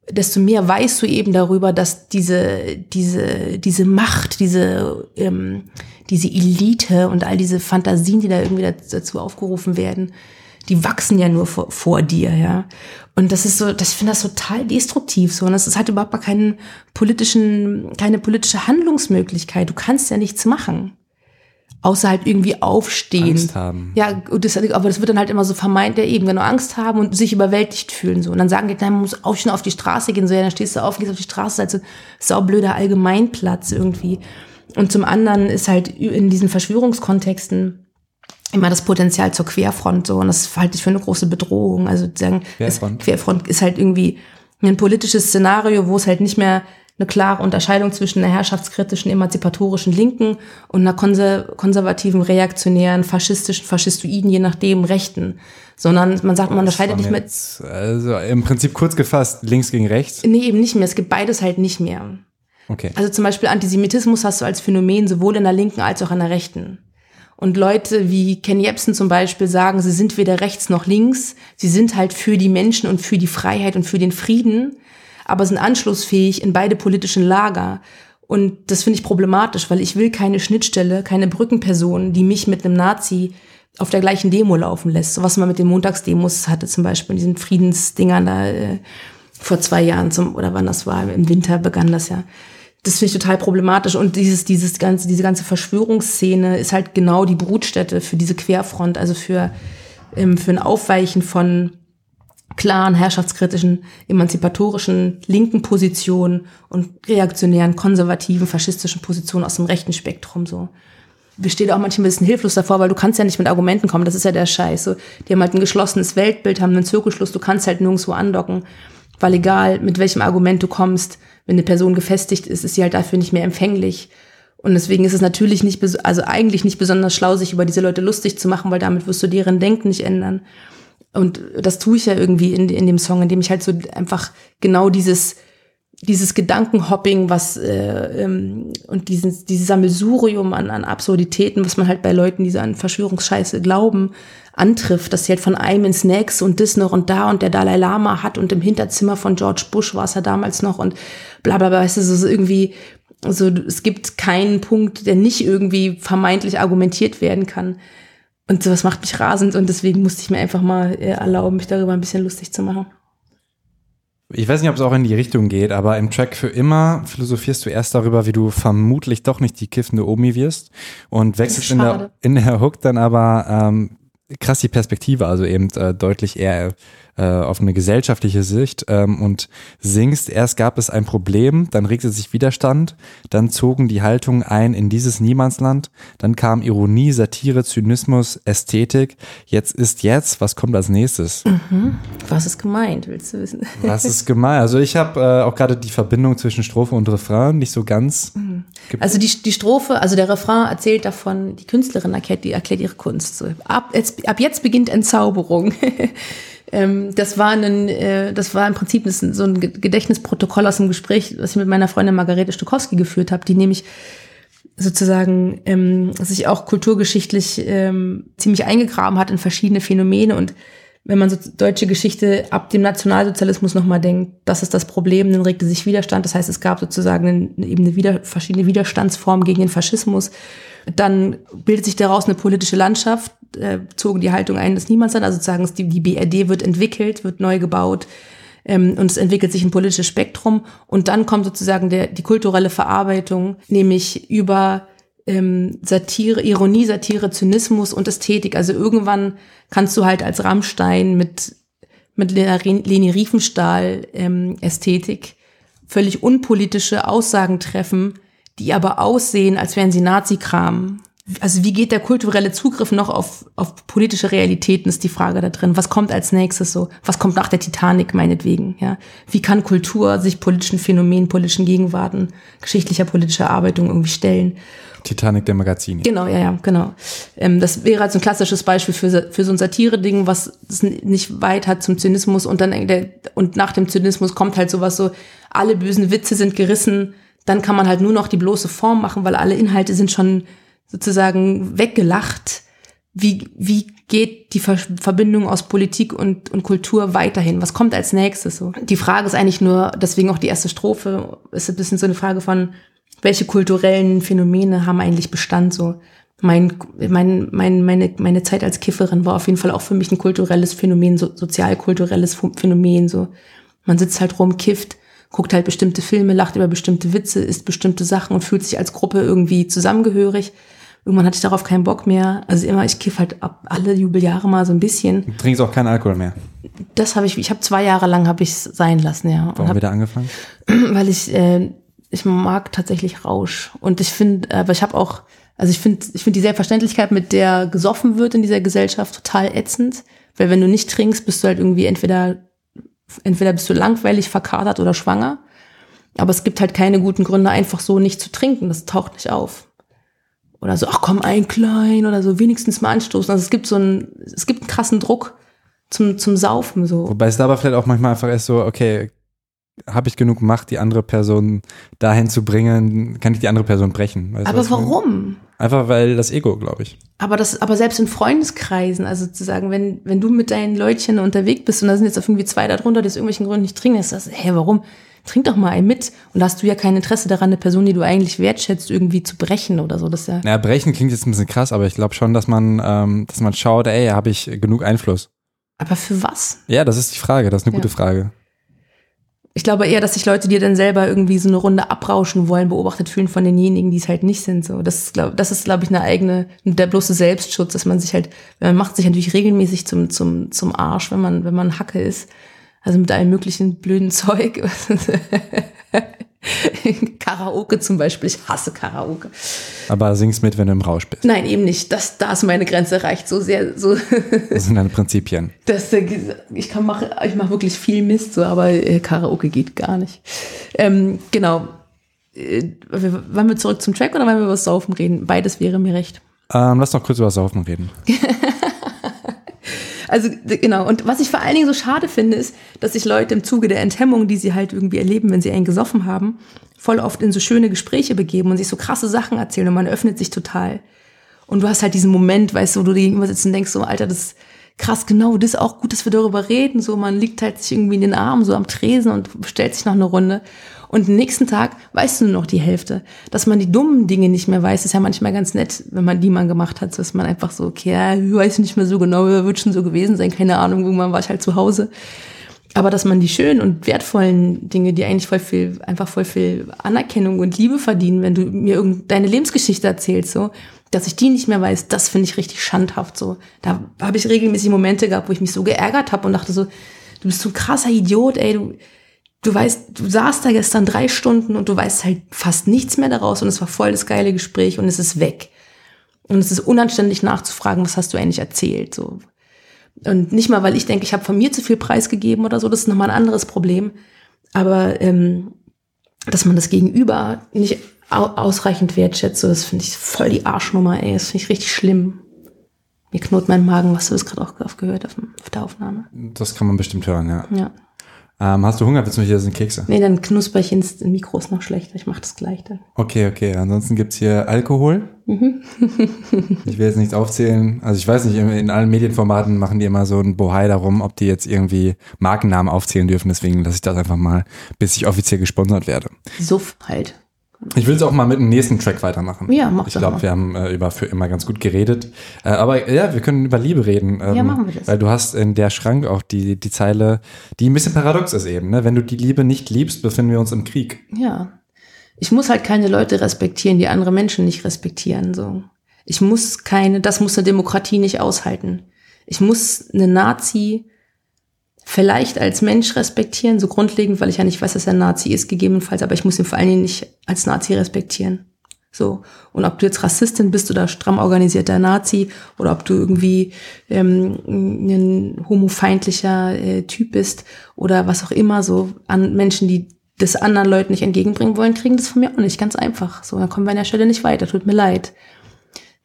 desto mehr weißt du eben darüber, dass diese, diese, diese Macht, diese, ähm, diese Elite und all diese Fantasien, die da irgendwie dazu aufgerufen werden, die wachsen ja nur vor, vor dir, ja. Und das ist so, das, ich finde das total destruktiv so. Und das ist halt überhaupt gar keinen politischen, keine politische Handlungsmöglichkeit. Du kannst ja nichts machen. Außer halt irgendwie aufstehen. Angst haben. Ja, das, aber das wird dann halt immer so vermeint, ja eben, genau, Angst haben und sich überwältigt fühlen, so. Und dann sagen die, nein, man muss auch schon auf die Straße gehen, so, ja, dann stehst du auf, gehst auf die Straße, halt so saublöder Allgemeinplatz irgendwie. Und zum anderen ist halt in diesen Verschwörungskontexten, immer das Potenzial zur Querfront so und das halte ich für eine große Bedrohung. Also sagen, Querfront. Querfront ist halt irgendwie ein politisches Szenario, wo es halt nicht mehr eine klare Unterscheidung zwischen einer herrschaftskritischen, emanzipatorischen Linken und einer konservativen, reaktionären, faschistischen, faschistoiden, je nachdem, Rechten. Sondern man sagt, man unterscheidet nicht mit. Also im Prinzip kurz gefasst, links gegen rechts? Nee, eben nicht mehr. Es gibt beides halt nicht mehr. Okay. Also zum Beispiel Antisemitismus hast du als Phänomen sowohl in der Linken als auch in der Rechten. Und Leute wie Ken Jebsen zum Beispiel sagen, sie sind weder rechts noch links, sie sind halt für die Menschen und für die Freiheit und für den Frieden, aber sind anschlussfähig in beide politischen Lager. Und das finde ich problematisch, weil ich will keine Schnittstelle, keine Brückenperson, die mich mit einem Nazi auf der gleichen Demo laufen lässt. So was man mit den Montagsdemos hatte, zum Beispiel in diesen Friedensdingern da äh, vor zwei Jahren zum, oder wann das war, im Winter begann das ja das finde ich total problematisch. Und dieses, dieses ganze, diese ganze Verschwörungsszene ist halt genau die Brutstätte für diese Querfront, also für, ähm, für ein Aufweichen von klaren, herrschaftskritischen, emanzipatorischen, linken Positionen und reaktionären, konservativen, faschistischen Positionen aus dem rechten Spektrum so. Wir stehen auch manchmal ein bisschen hilflos davor, weil du kannst ja nicht mit Argumenten kommen, das ist ja der Scheiß. So, die haben halt ein geschlossenes Weltbild, haben einen Zirkelschluss, du kannst halt nirgendwo andocken, weil egal mit welchem Argument du kommst, wenn eine Person gefestigt ist, ist sie halt dafür nicht mehr empfänglich. Und deswegen ist es natürlich nicht, also eigentlich nicht besonders schlau, sich über diese Leute lustig zu machen, weil damit wirst du deren Denken nicht ändern. Und das tue ich ja irgendwie in, in dem Song, indem ich halt so einfach genau dieses, dieses Gedankenhopping, was äh, ähm, und dieses, dieses Sammelsurium an, an Absurditäten, was man halt bei Leuten, die so an Verschwörungsscheiße glauben, antrifft, dass sie halt von einem ins nächste und das noch und da und der Dalai Lama hat und im Hinterzimmer von George Bush war es ja damals noch und bla bla bla, weißt du, so irgendwie, so, es gibt keinen Punkt, der nicht irgendwie vermeintlich argumentiert werden kann. Und sowas macht mich rasend und deswegen musste ich mir einfach mal äh, erlauben, mich darüber ein bisschen lustig zu machen. Ich weiß nicht, ob es auch in die Richtung geht, aber im Track für immer philosophierst du erst darüber, wie du vermutlich doch nicht die kiffende Omi wirst und wechselst in der, in der Hook dann aber ähm, krass die Perspektive, also eben äh, deutlich eher äh, auf eine gesellschaftliche Sicht ähm, und singst, erst gab es ein Problem, dann regte sich Widerstand, dann zogen die Haltungen ein in dieses Niemandsland, dann kam Ironie, Satire, Zynismus, Ästhetik. Jetzt ist jetzt, was kommt als nächstes? Mhm. Was ist gemeint, willst du wissen? Was ist gemeint? Also ich habe äh, auch gerade die Verbindung zwischen Strophe und Refrain nicht so ganz. Mhm. Also die, die Strophe, also der Refrain erzählt davon, die Künstlerin erklärt, die erklärt ihre Kunst. So, ab, jetzt, ab jetzt beginnt Entzauberung. Ähm, das war ein, äh, das war im Prinzip so ein Gedächtnisprotokoll aus einem Gespräch, was ich mit meiner Freundin Margarete Stokowski geführt habe, die nämlich sozusagen ähm, sich auch kulturgeschichtlich ähm, ziemlich eingegraben hat in verschiedene Phänomene und wenn man so deutsche Geschichte ab dem Nationalsozialismus nochmal denkt, das ist das Problem, dann regte sich Widerstand. Das heißt, es gab sozusagen eben eine wieder, verschiedene Widerstandsformen gegen den Faschismus. Dann bildet sich daraus eine politische Landschaft, äh, zogen die Haltung ein, dass niemand sein, also sozusagen die, die BRD wird entwickelt, wird neu gebaut ähm, und es entwickelt sich ein politisches Spektrum und dann kommt sozusagen der, die kulturelle Verarbeitung, nämlich über ähm, Satire, Ironie, Satire, Zynismus und Ästhetik. Also irgendwann kannst du halt als Rammstein mit mit Leni Riefenstahl ähm, Ästhetik völlig unpolitische Aussagen treffen, die aber aussehen, als wären sie Nazi-Kram. Also wie geht der kulturelle Zugriff noch auf, auf politische Realitäten, ist die Frage da drin. Was kommt als nächstes so? Was kommt nach der Titanic meinetwegen? Ja? Wie kann Kultur sich politischen Phänomenen, politischen Gegenwarten, geschichtlicher politischer Arbeitung irgendwie stellen? Titanic der Magazine. Genau, ja, ja, genau. Ähm, das wäre halt so ein klassisches Beispiel für, für so ein Satire-Ding, was es nicht weit hat zum Zynismus und dann der, und nach dem Zynismus kommt halt sowas so, alle bösen Witze sind gerissen, dann kann man halt nur noch die bloße Form machen, weil alle Inhalte sind schon sozusagen weggelacht. Wie, wie geht die Ver Verbindung aus Politik und, und Kultur weiterhin? Was kommt als nächstes? So? Die Frage ist eigentlich nur, deswegen auch die erste Strophe, ist ein bisschen so eine Frage von, welche kulturellen Phänomene haben eigentlich Bestand? So mein, mein, mein, meine, meine Zeit als Kifferin war auf jeden Fall auch für mich ein kulturelles Phänomen, so, sozialkulturelles Phänomen. So man sitzt halt rum, kifft guckt halt bestimmte Filme, lacht über bestimmte Witze, isst bestimmte Sachen und fühlt sich als Gruppe irgendwie zusammengehörig. Irgendwann hatte ich darauf keinen Bock mehr. Also immer, ich kiff halt ab alle Jubeljahre mal so ein bisschen. Du trinkst auch keinen Alkohol mehr. Das habe ich, ich habe zwei Jahre lang habe ich sein lassen, ja. Warum hab, wieder angefangen? Weil ich, äh, ich mag tatsächlich Rausch. Und ich finde, aber ich habe auch, also ich finde, ich finde die Selbstverständlichkeit, mit der gesoffen wird in dieser Gesellschaft, total ätzend. Weil wenn du nicht trinkst, bist du halt irgendwie entweder entweder bist du langweilig, verkatert oder schwanger. Aber es gibt halt keine guten Gründe, einfach so nicht zu trinken. Das taucht nicht auf. Oder so, ach komm, ein klein oder so, wenigstens mal anstoßen. Also es gibt so einen, es gibt einen krassen Druck zum, zum Saufen, so. Wobei es dabei vielleicht auch manchmal einfach ist so, okay, habe ich genug Macht, die andere Person dahin zu bringen, kann ich die andere Person brechen. Weißt aber warum? Einfach weil das Ego, glaube ich. Aber das, aber selbst in Freundeskreisen, also sozusagen, wenn, wenn du mit deinen Leutchen unterwegs bist und da sind jetzt irgendwie zwei darunter, die aus irgendwelchen Gründen nicht trinken, ist das, hä, warum? Trink doch mal einen mit. Und da hast du ja kein Interesse daran, eine Person, die du eigentlich wertschätzt, irgendwie zu brechen oder so. Das ja. Naja, brechen klingt jetzt ein bisschen krass, aber ich glaube schon, dass man, ähm, dass man schaut, ey, habe ich genug Einfluss. Aber für was? Ja, das ist die Frage, das ist eine ja. gute Frage ich glaube eher, dass sich Leute, die dann selber irgendwie so eine Runde abrauschen wollen, beobachtet fühlen von denjenigen, die es halt nicht sind. So, das ist, glaube das ist, glaube ich, eine eigene, der bloße Selbstschutz, dass man sich halt, man macht sich natürlich regelmäßig zum zum zum Arsch, wenn man wenn man Hacke ist, also mit allem möglichen blöden Zeug. Karaoke zum Beispiel, ich hasse Karaoke. Aber singst mit, wenn du im Rausch bist. Nein, eben nicht. Das, da ist meine Grenze reicht so sehr. So das sind deine Prinzipien. Das, ich kann mache, ich mache wirklich viel Mist, so, aber äh, Karaoke geht gar nicht. Ähm, genau. Äh, wollen wir zurück zum Track oder wollen wir über das Saufen reden? Beides wäre mir recht. Ähm, lass doch kurz über das Saufen reden. Also genau. Und was ich vor allen Dingen so schade finde, ist, dass sich Leute im Zuge der Enthemmung, die sie halt irgendwie erleben, wenn sie einen gesoffen haben, voll oft in so schöne Gespräche begeben und sich so krasse Sachen erzählen und man öffnet sich total. Und du hast halt diesen Moment, weißt du, wo du dir gegenüber sitzt und denkst so, Alter, das ist krass, genau, das ist auch gut, dass wir darüber reden. So, man liegt halt sich irgendwie in den Armen, so am Tresen und stellt sich noch eine Runde. Und nächsten Tag weißt du nur noch die Hälfte. Dass man die dummen Dinge nicht mehr weiß, ist ja manchmal ganz nett, wenn man die mal gemacht hat, dass man einfach so, okay, ja, ich weiß nicht mehr so genau, wird schon so gewesen sein, keine Ahnung, irgendwann war ich halt zu Hause. Aber dass man die schönen und wertvollen Dinge, die eigentlich voll viel, einfach voll viel Anerkennung und Liebe verdienen, wenn du mir irgendeine Lebensgeschichte erzählst, so, dass ich die nicht mehr weiß, das finde ich richtig schandhaft, so. Da habe ich regelmäßig Momente gehabt, wo ich mich so geärgert habe und dachte so, du bist so ein krasser Idiot, ey, du, du weißt, du saßt da gestern drei Stunden und du weißt halt fast nichts mehr daraus und es war voll das geile Gespräch und es ist weg. Und es ist unanständig nachzufragen, was hast du eigentlich erzählt, so. Und nicht mal, weil ich denke, ich habe von mir zu viel preisgegeben oder so, das ist nochmal ein anderes Problem. Aber ähm, dass man das Gegenüber nicht ausreichend wertschätzt, so, das finde ich voll die Arschnummer, ey. Das finde ich richtig schlimm. Mir knurrt mein Magen, was du das gerade auch gehört auf, auf der Aufnahme. Das kann man bestimmt hören, ja. Ja. Ähm, hast du Hunger? Willst du hier sind Kekse? Nee, dann knusper ich ins Mikro ist noch schlechter. Ich mache das gleich dann. Okay, okay. Ansonsten gibt's hier Alkohol. Mhm. ich will jetzt nichts aufzählen. Also ich weiß nicht, in allen Medienformaten machen die immer so ein Bohai darum, ob die jetzt irgendwie Markennamen aufzählen dürfen. Deswegen lasse ich das einfach mal, bis ich offiziell gesponsert werde. Suff halt. Ich will es auch mal mit dem nächsten Track weitermachen. Ja, mach Ich glaube, wir haben äh, über für immer ganz gut geredet. Äh, aber ja, wir können über Liebe reden. Ähm, ja, machen wir das. Weil du hast in der Schrank auch die, die Zeile, die ein bisschen paradox ist eben. Ne? Wenn du die Liebe nicht liebst, befinden wir uns im Krieg. Ja. Ich muss halt keine Leute respektieren, die andere Menschen nicht respektieren. So. Ich muss keine, das muss eine Demokratie nicht aushalten. Ich muss eine Nazi vielleicht als Mensch respektieren, so grundlegend, weil ich ja nicht weiß, dass er Nazi ist, gegebenenfalls, aber ich muss ihn vor allen Dingen nicht als Nazi respektieren. So. Und ob du jetzt Rassistin bist oder stramm organisierter Nazi oder ob du irgendwie ähm, ein homofeindlicher äh, Typ bist oder was auch immer, so an Menschen, die das anderen Leuten nicht entgegenbringen wollen, kriegen das von mir auch nicht. Ganz einfach. So, dann kommen wir an der Stelle nicht weiter. Tut mir leid.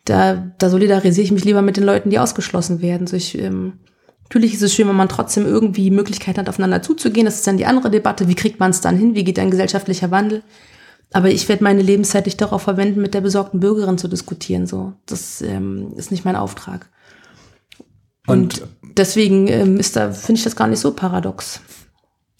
Da, da solidarisiere ich mich lieber mit den Leuten, die ausgeschlossen werden. So, ich, ähm, Natürlich ist es schön, wenn man trotzdem irgendwie Möglichkeiten hat, aufeinander zuzugehen. Das ist dann die andere Debatte. Wie kriegt man es dann hin? Wie geht ein gesellschaftlicher Wandel? Aber ich werde meine Lebenszeit nicht darauf verwenden, mit der besorgten Bürgerin zu diskutieren. So, das ähm, ist nicht mein Auftrag. Und, Und deswegen ähm, ist da finde ich das gar nicht so paradox.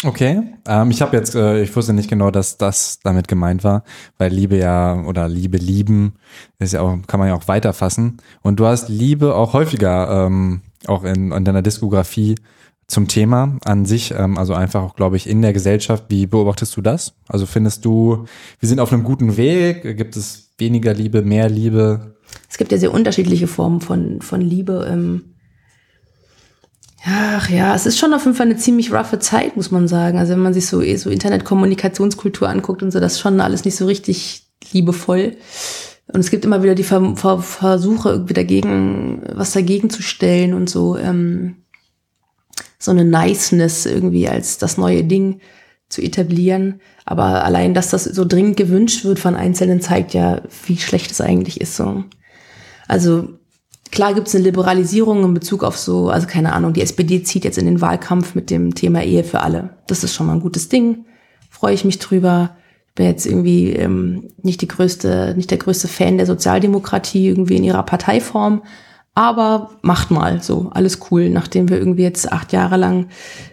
Okay, ähm, ich habe jetzt, äh, ich wusste nicht genau, dass das damit gemeint war, weil Liebe ja oder Liebe lieben ist ja auch kann man ja auch weiterfassen. Und du hast Liebe auch häufiger ähm, auch in, in deiner Diskografie zum Thema an sich, ähm, also einfach auch, glaube ich, in der Gesellschaft. Wie beobachtest du das? Also findest du, wir sind auf einem guten Weg? Gibt es weniger Liebe, mehr Liebe? Es gibt ja sehr unterschiedliche Formen von, von Liebe. Ähm Ach ja, es ist schon auf jeden Fall eine ziemlich roughe Zeit, muss man sagen. Also wenn man sich so, eh so Internetkommunikationskultur anguckt und so, das ist schon alles nicht so richtig liebevoll. Und es gibt immer wieder die Ver Ver Versuche, irgendwie dagegen, was dagegen zu stellen und so, ähm, so eine Niceness irgendwie als das neue Ding zu etablieren. Aber allein, dass das so dringend gewünscht wird von Einzelnen, zeigt ja, wie schlecht es eigentlich ist. So. Also klar gibt es eine Liberalisierung in Bezug auf so, also keine Ahnung, die SPD zieht jetzt in den Wahlkampf mit dem Thema Ehe für alle. Das ist schon mal ein gutes Ding. Freue ich mich drüber bin jetzt irgendwie ähm, nicht die größte, nicht der größte Fan der Sozialdemokratie irgendwie in ihrer Parteiform, aber macht mal so, alles cool. Nachdem wir irgendwie jetzt acht Jahre lang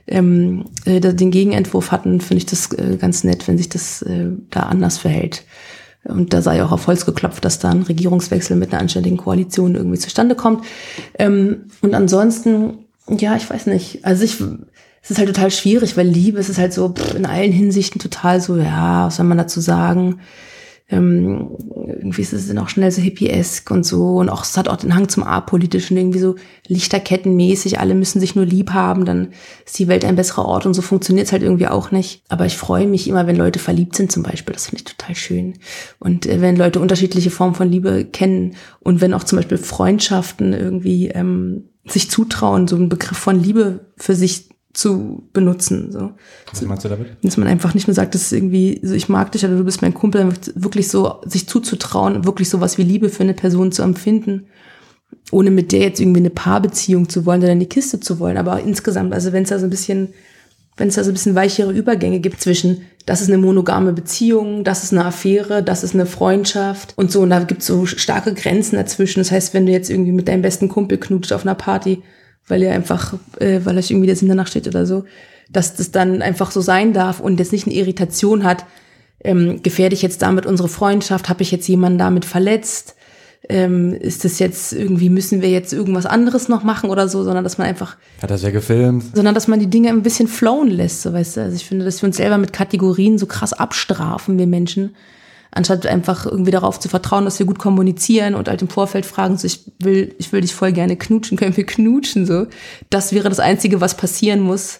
ähm, äh, den Gegenentwurf hatten, finde ich das äh, ganz nett, wenn sich das äh, da anders verhält. Und da sei auch auf Holz geklopft, dass da ein Regierungswechsel mit einer anständigen Koalition irgendwie zustande kommt. Ähm, und ansonsten, ja, ich weiß nicht. Also ich es ist halt total schwierig, weil Liebe es ist halt so pff, in allen Hinsichten total so, ja, was soll man dazu sagen? Ähm, irgendwie ist es dann auch schnell so hippiesk und so und auch es hat auch den Hang zum apolitischen irgendwie so Lichterkettenmäßig, alle müssen sich nur lieb haben, dann ist die Welt ein besserer Ort und so funktioniert es halt irgendwie auch nicht. Aber ich freue mich immer, wenn Leute verliebt sind zum Beispiel, das finde ich total schön. Und äh, wenn Leute unterschiedliche Formen von Liebe kennen und wenn auch zum Beispiel Freundschaften irgendwie ähm, sich zutrauen, so einen Begriff von Liebe für sich zu benutzen. So. Was meinst du damit? Dass man einfach nicht nur sagt, das ist irgendwie, so ich mag dich oder du bist mein Kumpel, wirklich so sich zuzutrauen, wirklich sowas wie Liebe für eine Person zu empfinden, ohne mit der jetzt irgendwie eine Paarbeziehung zu wollen oder in die Kiste zu wollen. Aber insgesamt, also wenn es da so ein bisschen, wenn es da so ein bisschen weichere Übergänge gibt zwischen, das ist eine monogame Beziehung, das ist eine Affäre, das ist eine Freundschaft und so, und da gibt es so starke Grenzen dazwischen. Das heißt, wenn du jetzt irgendwie mit deinem besten Kumpel knutscht auf einer Party, weil ihr einfach, äh, weil euch irgendwie der Sinn danach steht oder so, dass das dann einfach so sein darf und jetzt nicht eine Irritation hat, ähm, gefährde ich jetzt damit unsere Freundschaft, habe ich jetzt jemanden damit verletzt, ähm, ist das jetzt irgendwie, müssen wir jetzt irgendwas anderes noch machen oder so, sondern dass man einfach. Hat das ja gefilmt. Sondern dass man die Dinge ein bisschen flowen lässt, so weißt du. Also ich finde, dass wir uns selber mit Kategorien so krass abstrafen, wir Menschen, anstatt einfach irgendwie darauf zu vertrauen, dass wir gut kommunizieren und halt im Vorfeld fragen, so ich will, ich will dich voll gerne knutschen, können wir knutschen, so. Das wäre das Einzige, was passieren muss.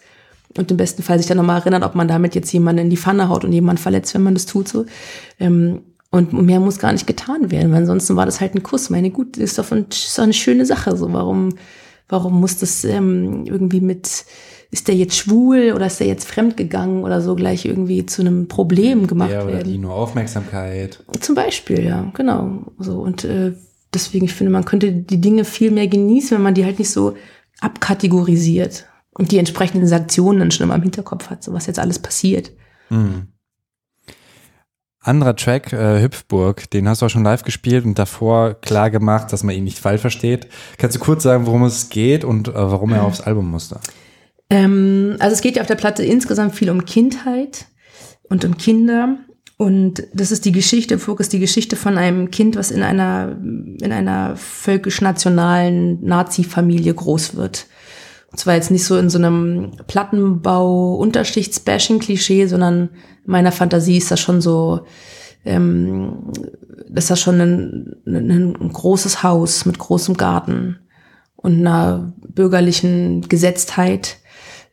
Und im besten Fall sich dann nochmal erinnern, ob man damit jetzt jemanden in die Pfanne haut und jemanden verletzt, wenn man das tut, so. Ähm, und mehr muss gar nicht getan werden, weil ansonsten war das halt ein Kuss. Meine gut, ist doch, ist doch eine schöne Sache, so. Warum, warum muss das ähm, irgendwie mit, ist der jetzt schwul oder ist der jetzt fremdgegangen oder so gleich irgendwie zu einem Problem gemacht ja, oder werden. die nur Aufmerksamkeit. Zum Beispiel, ja, genau. So und äh, deswegen, ich finde, man könnte die Dinge viel mehr genießen, wenn man die halt nicht so abkategorisiert und die entsprechenden Sanktionen dann schon immer im Hinterkopf hat, so was jetzt alles passiert. Mhm. Anderer Track, äh, Hüpfburg, den hast du auch schon live gespielt und davor klar gemacht, dass man ihn nicht falsch versteht. Kannst du kurz sagen, worum es geht und äh, warum er aufs Album musste? Ähm, also es geht ja auf der Platte insgesamt viel um Kindheit und um Kinder. Und das ist die Geschichte, im Fokus die Geschichte von einem Kind, was in einer, in einer völkisch-nationalen Nazi-Familie groß wird. Und zwar jetzt nicht so in so einem Plattenbau-Unterschichts-Bashing-Klischee, sondern in meiner Fantasie ist das schon so, ähm, ist das schon ein, ein großes Haus mit großem Garten und einer bürgerlichen Gesetztheit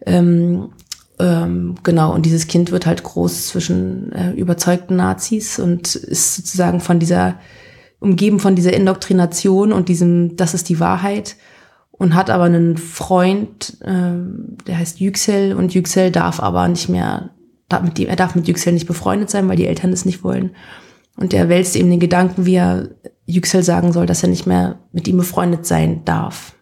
ähm, ähm, genau, und dieses Kind wird halt groß zwischen äh, überzeugten Nazis und ist sozusagen von dieser, umgeben von dieser Indoktrination und diesem, das ist die Wahrheit und hat aber einen Freund, äh, der heißt Yüksel und Yüksel darf aber nicht mehr, darf mit dem, er darf mit Yüksel nicht befreundet sein, weil die Eltern das nicht wollen. Und er wälzt eben den Gedanken, wie er Yüksel sagen soll, dass er nicht mehr mit ihm befreundet sein darf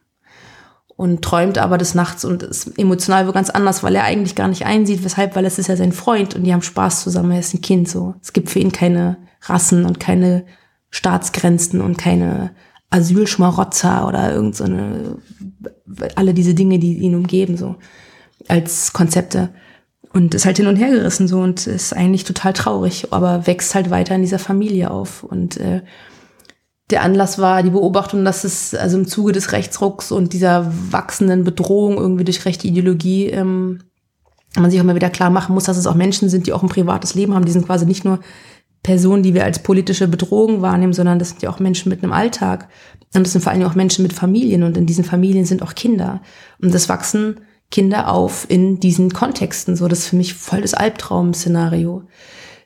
und träumt aber des Nachts und ist emotional wo ganz anders, weil er eigentlich gar nicht einsieht, weshalb, weil es ist ja sein Freund und die haben Spaß zusammen, er ist ein Kind so. Es gibt für ihn keine Rassen und keine Staatsgrenzen und keine Asylschmarotzer oder irgend so eine, alle diese Dinge, die ihn umgeben, so als Konzepte. Und ist halt hin und her gerissen so und ist eigentlich total traurig, aber wächst halt weiter in dieser Familie auf und äh, der Anlass war die Beobachtung, dass es also im Zuge des Rechtsrucks und dieser wachsenden Bedrohung irgendwie durch rechte Ideologie ähm, man sich auch mal wieder klar machen muss, dass es auch Menschen sind, die auch ein privates Leben haben. Die sind quasi nicht nur Personen, die wir als politische Bedrohung wahrnehmen, sondern das sind ja auch Menschen mit einem Alltag. Und das sind vor allem auch Menschen mit Familien. Und in diesen Familien sind auch Kinder. Und das wachsen Kinder auf in diesen Kontexten. So, das ist für mich voll das Albtraum-Szenario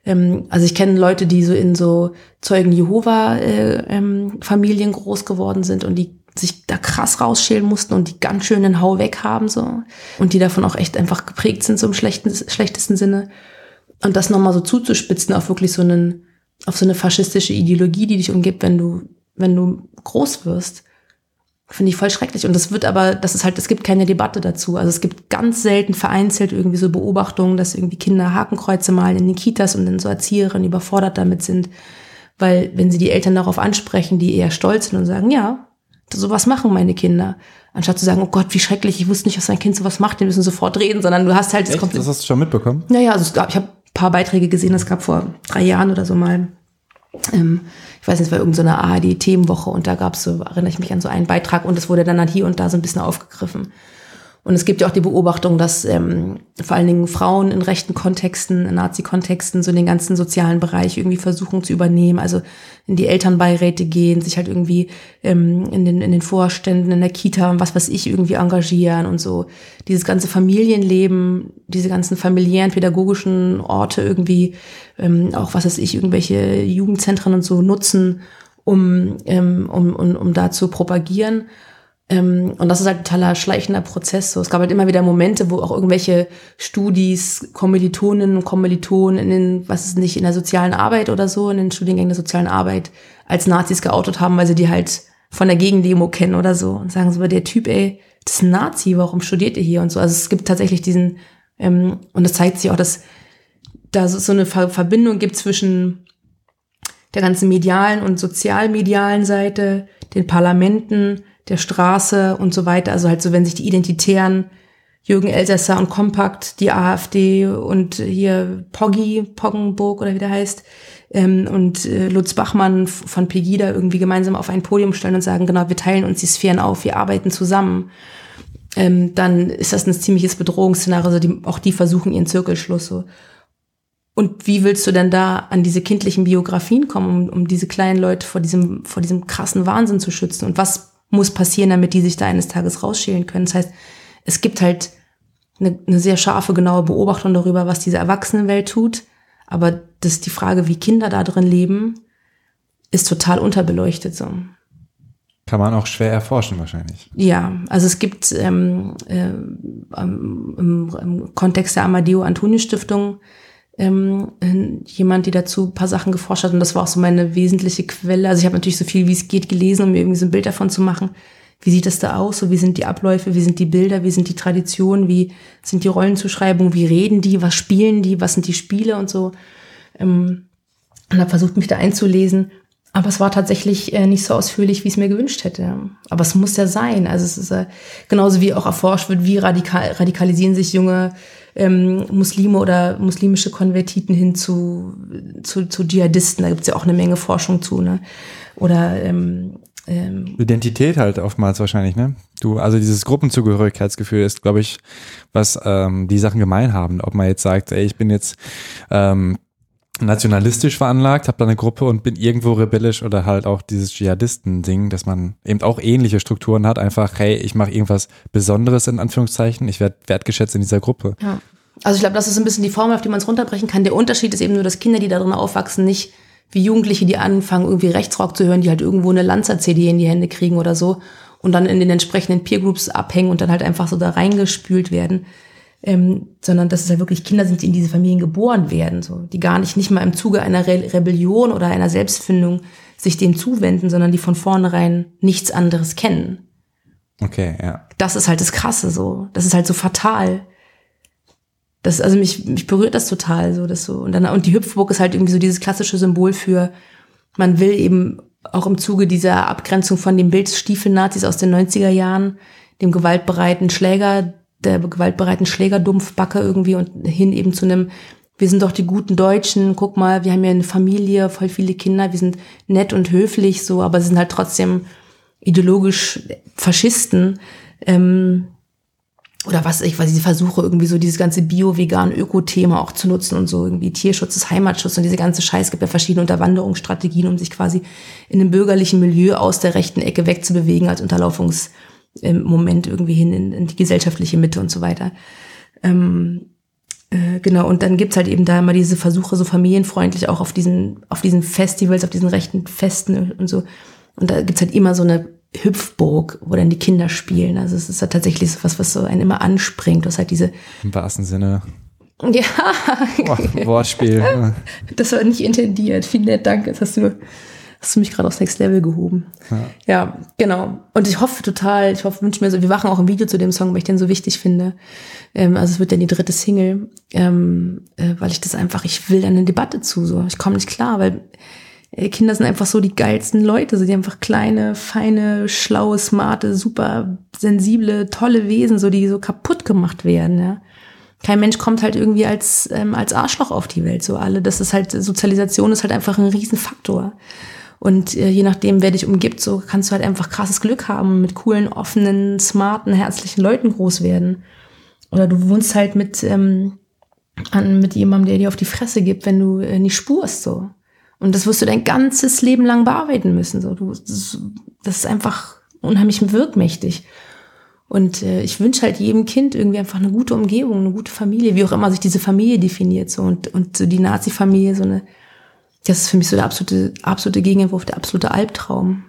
ähm, also ich kenne Leute, die so in so Zeugen Jehova äh, ähm, Familien groß geworden sind und die sich da krass rausschälen mussten und die ganz schön den Hau weg haben so. Und die davon auch echt einfach geprägt sind so im schlechten, schlechtesten Sinne. Und das nochmal so zuzuspitzen auf wirklich so einen auf so eine faschistische Ideologie, die dich umgibt, wenn du wenn du groß wirst Finde ich voll schrecklich. Und das wird aber, das ist halt, es gibt keine Debatte dazu. Also es gibt ganz selten vereinzelt irgendwie so Beobachtungen, dass irgendwie Kinder Hakenkreuze malen in den Kitas und dann so Erzieherinnen überfordert damit sind. Weil wenn sie die Eltern darauf ansprechen, die eher stolz sind und sagen, ja, sowas machen meine Kinder. Anstatt zu sagen, oh Gott, wie schrecklich, ich wusste nicht, was mein Kind sowas macht, die müssen sofort reden, sondern du hast halt das Echt? Das hast du schon mitbekommen? Naja, also es gab, ich habe ein paar Beiträge gesehen, es gab vor drei Jahren oder so mal ähm, ich weiß nicht, es war irgendeine ARD-Themenwoche und da gab es so, erinnere ich mich an so einen Beitrag und es wurde dann halt hier und da so ein bisschen aufgegriffen. Und es gibt ja auch die Beobachtung, dass ähm, vor allen Dingen Frauen in rechten Kontexten, in Nazi-Kontexten, so den ganzen sozialen Bereich irgendwie versuchen zu übernehmen, also in die Elternbeiräte gehen, sich halt irgendwie ähm, in, den, in den Vorständen, in der Kita und was weiß ich irgendwie engagieren und so. Dieses ganze Familienleben, diese ganzen familiären, pädagogischen Orte irgendwie, ähm, auch was weiß ich, irgendwelche Jugendzentren und so nutzen, um, ähm, um, um, um da zu propagieren. Ähm, und das ist halt ein totaler schleichender Prozess. So. Es gab halt immer wieder Momente, wo auch irgendwelche Studis, Kommilitoninnen und Kommilitonen in den, was ist nicht, in der sozialen Arbeit oder so, in den Studiengängen der sozialen Arbeit als Nazis geoutet haben, weil sie die halt von der Gegendemo kennen oder so und sagen so, der Typ, ey, das ist ein Nazi, warum studiert ihr hier und so. Also es gibt tatsächlich diesen, ähm, und es zeigt sich auch, dass da so eine Verbindung gibt zwischen der ganzen medialen und sozialmedialen Seite, den Parlamenten, der Straße und so weiter. Also halt so, wenn sich die Identitären, Jürgen Elsässer und Kompakt, die AfD und hier Poggi, Poggenburg oder wie der heißt, ähm, und äh, Lutz Bachmann von Pegida irgendwie gemeinsam auf ein Podium stellen und sagen, genau, wir teilen uns die Sphären auf, wir arbeiten zusammen, ähm, dann ist das ein ziemliches Bedrohungsszenario. Also die, auch die versuchen ihren Zirkelschluss so. Und wie willst du denn da an diese kindlichen Biografien kommen, um, um diese kleinen Leute vor diesem, vor diesem krassen Wahnsinn zu schützen? Und was muss passieren, damit die sich da eines Tages rausschälen können. Das heißt, es gibt halt eine, eine sehr scharfe, genaue Beobachtung darüber, was diese Erwachsenenwelt tut. Aber das die Frage, wie Kinder da drin leben, ist total unterbeleuchtet so. Kann man auch schwer erforschen wahrscheinlich. Ja, also es gibt ähm, äh, im, im Kontext der Amadeo Antonio Stiftung ähm, jemand, die dazu ein paar Sachen geforscht hat. Und das war auch so meine wesentliche Quelle. Also ich habe natürlich so viel wie es geht gelesen, um mir irgendwie so ein Bild davon zu machen. Wie sieht das da aus? So, wie sind die Abläufe? Wie sind die Bilder? Wie sind die Traditionen? Wie sind die Rollenzuschreibungen? Wie reden die? Was spielen die? Was sind die Spiele und so? Ähm, und habe versucht, mich da einzulesen. Aber es war tatsächlich äh, nicht so ausführlich, wie ich es mir gewünscht hätte. Aber es muss ja sein. Also es ist äh, genauso wie auch erforscht wird, wie radikal, radikalisieren sich junge ähm, Muslime oder muslimische Konvertiten hin zu, zu, zu Dschihadisten. Da gibt es ja auch eine Menge Forschung zu. Ne? Oder ähm, ähm, Identität halt oftmals wahrscheinlich, ne? Du, also dieses Gruppenzugehörigkeitsgefühl ist, glaube ich, was ähm, die Sachen gemein haben. Ob man jetzt sagt, ey, ich bin jetzt ähm, nationalistisch veranlagt, habe da eine Gruppe und bin irgendwo rebellisch oder halt auch dieses Dschihadisten-Ding, dass man eben auch ähnliche Strukturen hat, einfach, hey, ich mache irgendwas Besonderes in Anführungszeichen, ich werde wertgeschätzt in dieser Gruppe. Ja. Also ich glaube, das ist ein bisschen die Formel, auf die man es runterbrechen kann. Der Unterschied ist eben nur, dass Kinder, die da drin aufwachsen, nicht wie Jugendliche, die anfangen, irgendwie Rechtsrock zu hören, die halt irgendwo eine Lanzer-CD in die Hände kriegen oder so und dann in den entsprechenden Peergroups abhängen und dann halt einfach so da reingespült werden ähm, sondern dass es halt wirklich Kinder sind, die in diese Familien geboren werden, so, die gar nicht nicht mal im Zuge einer Re Rebellion oder einer Selbstfindung sich dem zuwenden, sondern die von vornherein nichts anderes kennen. Okay, ja. Das ist halt das Krasse, so. Das ist halt so fatal. Das, also mich, mich berührt das total, so, das so. Und dann, und die Hüpfburg ist halt irgendwie so dieses klassische Symbol für, man will eben auch im Zuge dieser Abgrenzung von dem Bild Stiefel-Nazis aus den 90er Jahren, dem gewaltbereiten Schläger, der gewaltbereiten Schlägerdumpfbacke irgendwie und hin eben zu einem, wir sind doch die guten Deutschen, guck mal, wir haben ja eine Familie, voll viele Kinder, wir sind nett und höflich so, aber sie sind halt trotzdem ideologisch Faschisten. Ähm, oder was ich weiß, sie versuche irgendwie so dieses ganze Bio-Vegan-Öko-Thema auch zu nutzen und so irgendwie Tierschutz ist Heimatschutz und diese ganze Scheiß gibt ja verschiedene Unterwanderungsstrategien, um sich quasi in einem bürgerlichen Milieu aus der rechten Ecke wegzubewegen als Unterlaufungs- im Moment irgendwie hin in, in die gesellschaftliche Mitte und so weiter. Ähm, äh, genau, und dann gibt's halt eben da immer diese Versuche, so familienfreundlich auch auf diesen, auf diesen Festivals, auf diesen rechten Festen und so. Und da gibt's halt immer so eine Hüpfburg, wo dann die Kinder spielen. Also es ist halt tatsächlich so was, was so einen immer anspringt, was halt diese. Im wahrsten Sinne. Ja. Wortspiel. Das war nicht intendiert. Vielen danke. Das hast du hast du mich gerade aufs Next Level gehoben. Ja. ja. genau. Und ich hoffe total, ich hoffe, wünsche mir so, wir machen auch ein Video zu dem Song, weil ich den so wichtig finde. Ähm, also es wird dann die dritte Single, ähm, äh, weil ich das einfach, ich will eine Debatte zu, so. Ich komme nicht klar, weil äh, Kinder sind einfach so die geilsten Leute, so die einfach kleine, feine, schlaue, smarte, super sensible, tolle Wesen, so die so kaputt gemacht werden, ja kein Mensch kommt halt irgendwie als, ähm, als Arschloch auf die Welt, so alle. Das ist halt, Sozialisation ist halt einfach ein Riesenfaktor. Und äh, je nachdem, wer dich umgibt, so kannst du halt einfach krasses Glück haben und mit coolen, offenen, smarten, herzlichen Leuten groß werden. Oder du wohnst halt mit, ähm, an, mit jemandem, der dir auf die Fresse gibt, wenn du äh, nicht spurst, so. Und das wirst du dein ganzes Leben lang bearbeiten müssen, so. Du, das, das ist einfach unheimlich wirkmächtig. Und äh, ich wünsche halt jedem Kind irgendwie einfach eine gute Umgebung, eine gute Familie, wie auch immer sich diese Familie definiert, so. Und, und so die Nazi-Familie, so eine, das ist für mich so der absolute, absolute Gegenentwurf, der absolute Albtraum.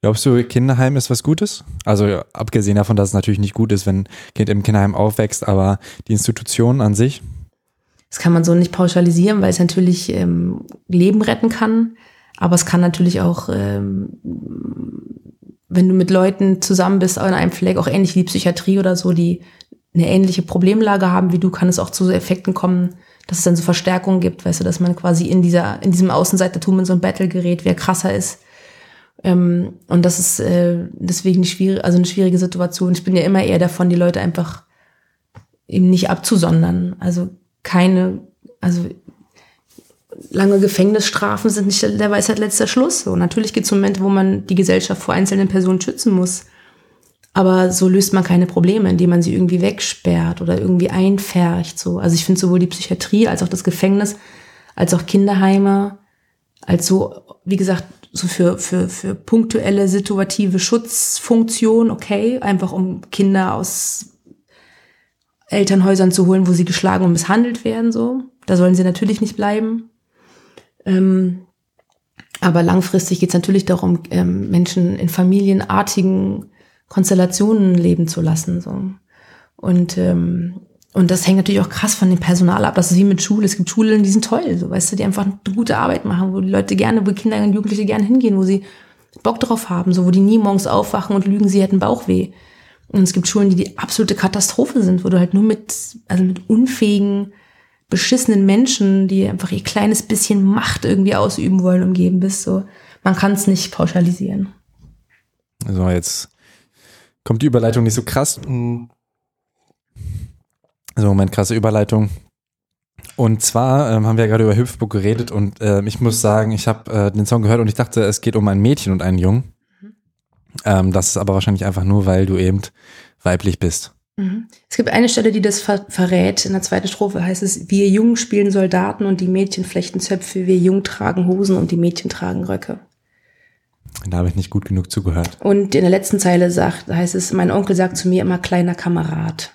Glaubst du, Kinderheim ist was Gutes? Also abgesehen davon, dass es natürlich nicht gut ist, wenn ein Kind im Kinderheim aufwächst, aber die Institution an sich? Das kann man so nicht pauschalisieren, weil es natürlich ähm, Leben retten kann. Aber es kann natürlich auch, ähm, wenn du mit Leuten zusammen bist an einem Fleck, auch ähnlich wie die Psychiatrie oder so, die eine ähnliche Problemlage haben wie du, kann es auch zu Effekten kommen, dass es dann so Verstärkungen gibt, weißt du, dass man quasi in dieser, in diesem Außenseitertum in so ein Battle gerät, wer krasser ist. Ähm, und das ist äh, deswegen eine schwierige, also eine schwierige Situation. Ich bin ja immer eher davon, die Leute einfach eben nicht abzusondern. Also keine, also lange Gefängnisstrafen sind nicht der Weisheit letzter Schluss. So, natürlich gibt es Momente, wo man die Gesellschaft vor einzelnen Personen schützen muss. Aber so löst man keine Probleme, indem man sie irgendwie wegsperrt oder irgendwie einfärcht. So. Also ich finde sowohl die Psychiatrie als auch das Gefängnis, als auch Kinderheime, als so, wie gesagt, so für, für, für punktuelle situative Schutzfunktion, okay, einfach um Kinder aus Elternhäusern zu holen, wo sie geschlagen und misshandelt werden, so. Da sollen sie natürlich nicht bleiben. Ähm, aber langfristig geht es natürlich darum, ähm, Menschen in familienartigen Konstellationen leben zu lassen. So. Und, ähm, und das hängt natürlich auch krass von dem Personal ab. Das ist wie mit Schule. Es gibt Schulen, die sind toll, so weißt du, die einfach gute Arbeit machen, wo die Leute gerne, wo Kinder und Jugendliche gerne hingehen, wo sie Bock drauf haben, so wo die nie morgens aufwachen und lügen, sie hätten Bauchweh. Und es gibt Schulen, die die absolute Katastrophe sind, wo du halt nur mit, also mit unfähigen, beschissenen Menschen, die einfach ihr kleines bisschen Macht irgendwie ausüben wollen, umgeben bist. So, man kann es nicht pauschalisieren. Also jetzt kommt die Überleitung nicht so krass. So, Moment, krasse Überleitung. Und zwar ähm, haben wir ja gerade über Hüpfburg geredet und äh, ich muss sagen, ich habe äh, den Song gehört und ich dachte, es geht um ein Mädchen und einen Jungen. Mhm. Ähm, das ist aber wahrscheinlich einfach nur, weil du eben weiblich bist. Mhm. Es gibt eine Stelle, die das ver verrät. In der zweiten Strophe heißt es, wir Jungen spielen Soldaten und die Mädchen flechten Zöpfe, wir Jungen tragen Hosen und die Mädchen tragen Röcke. Da habe ich nicht gut genug zugehört. Und in der letzten Zeile sagt, heißt es, mein Onkel sagt zu mir immer kleiner Kamerad.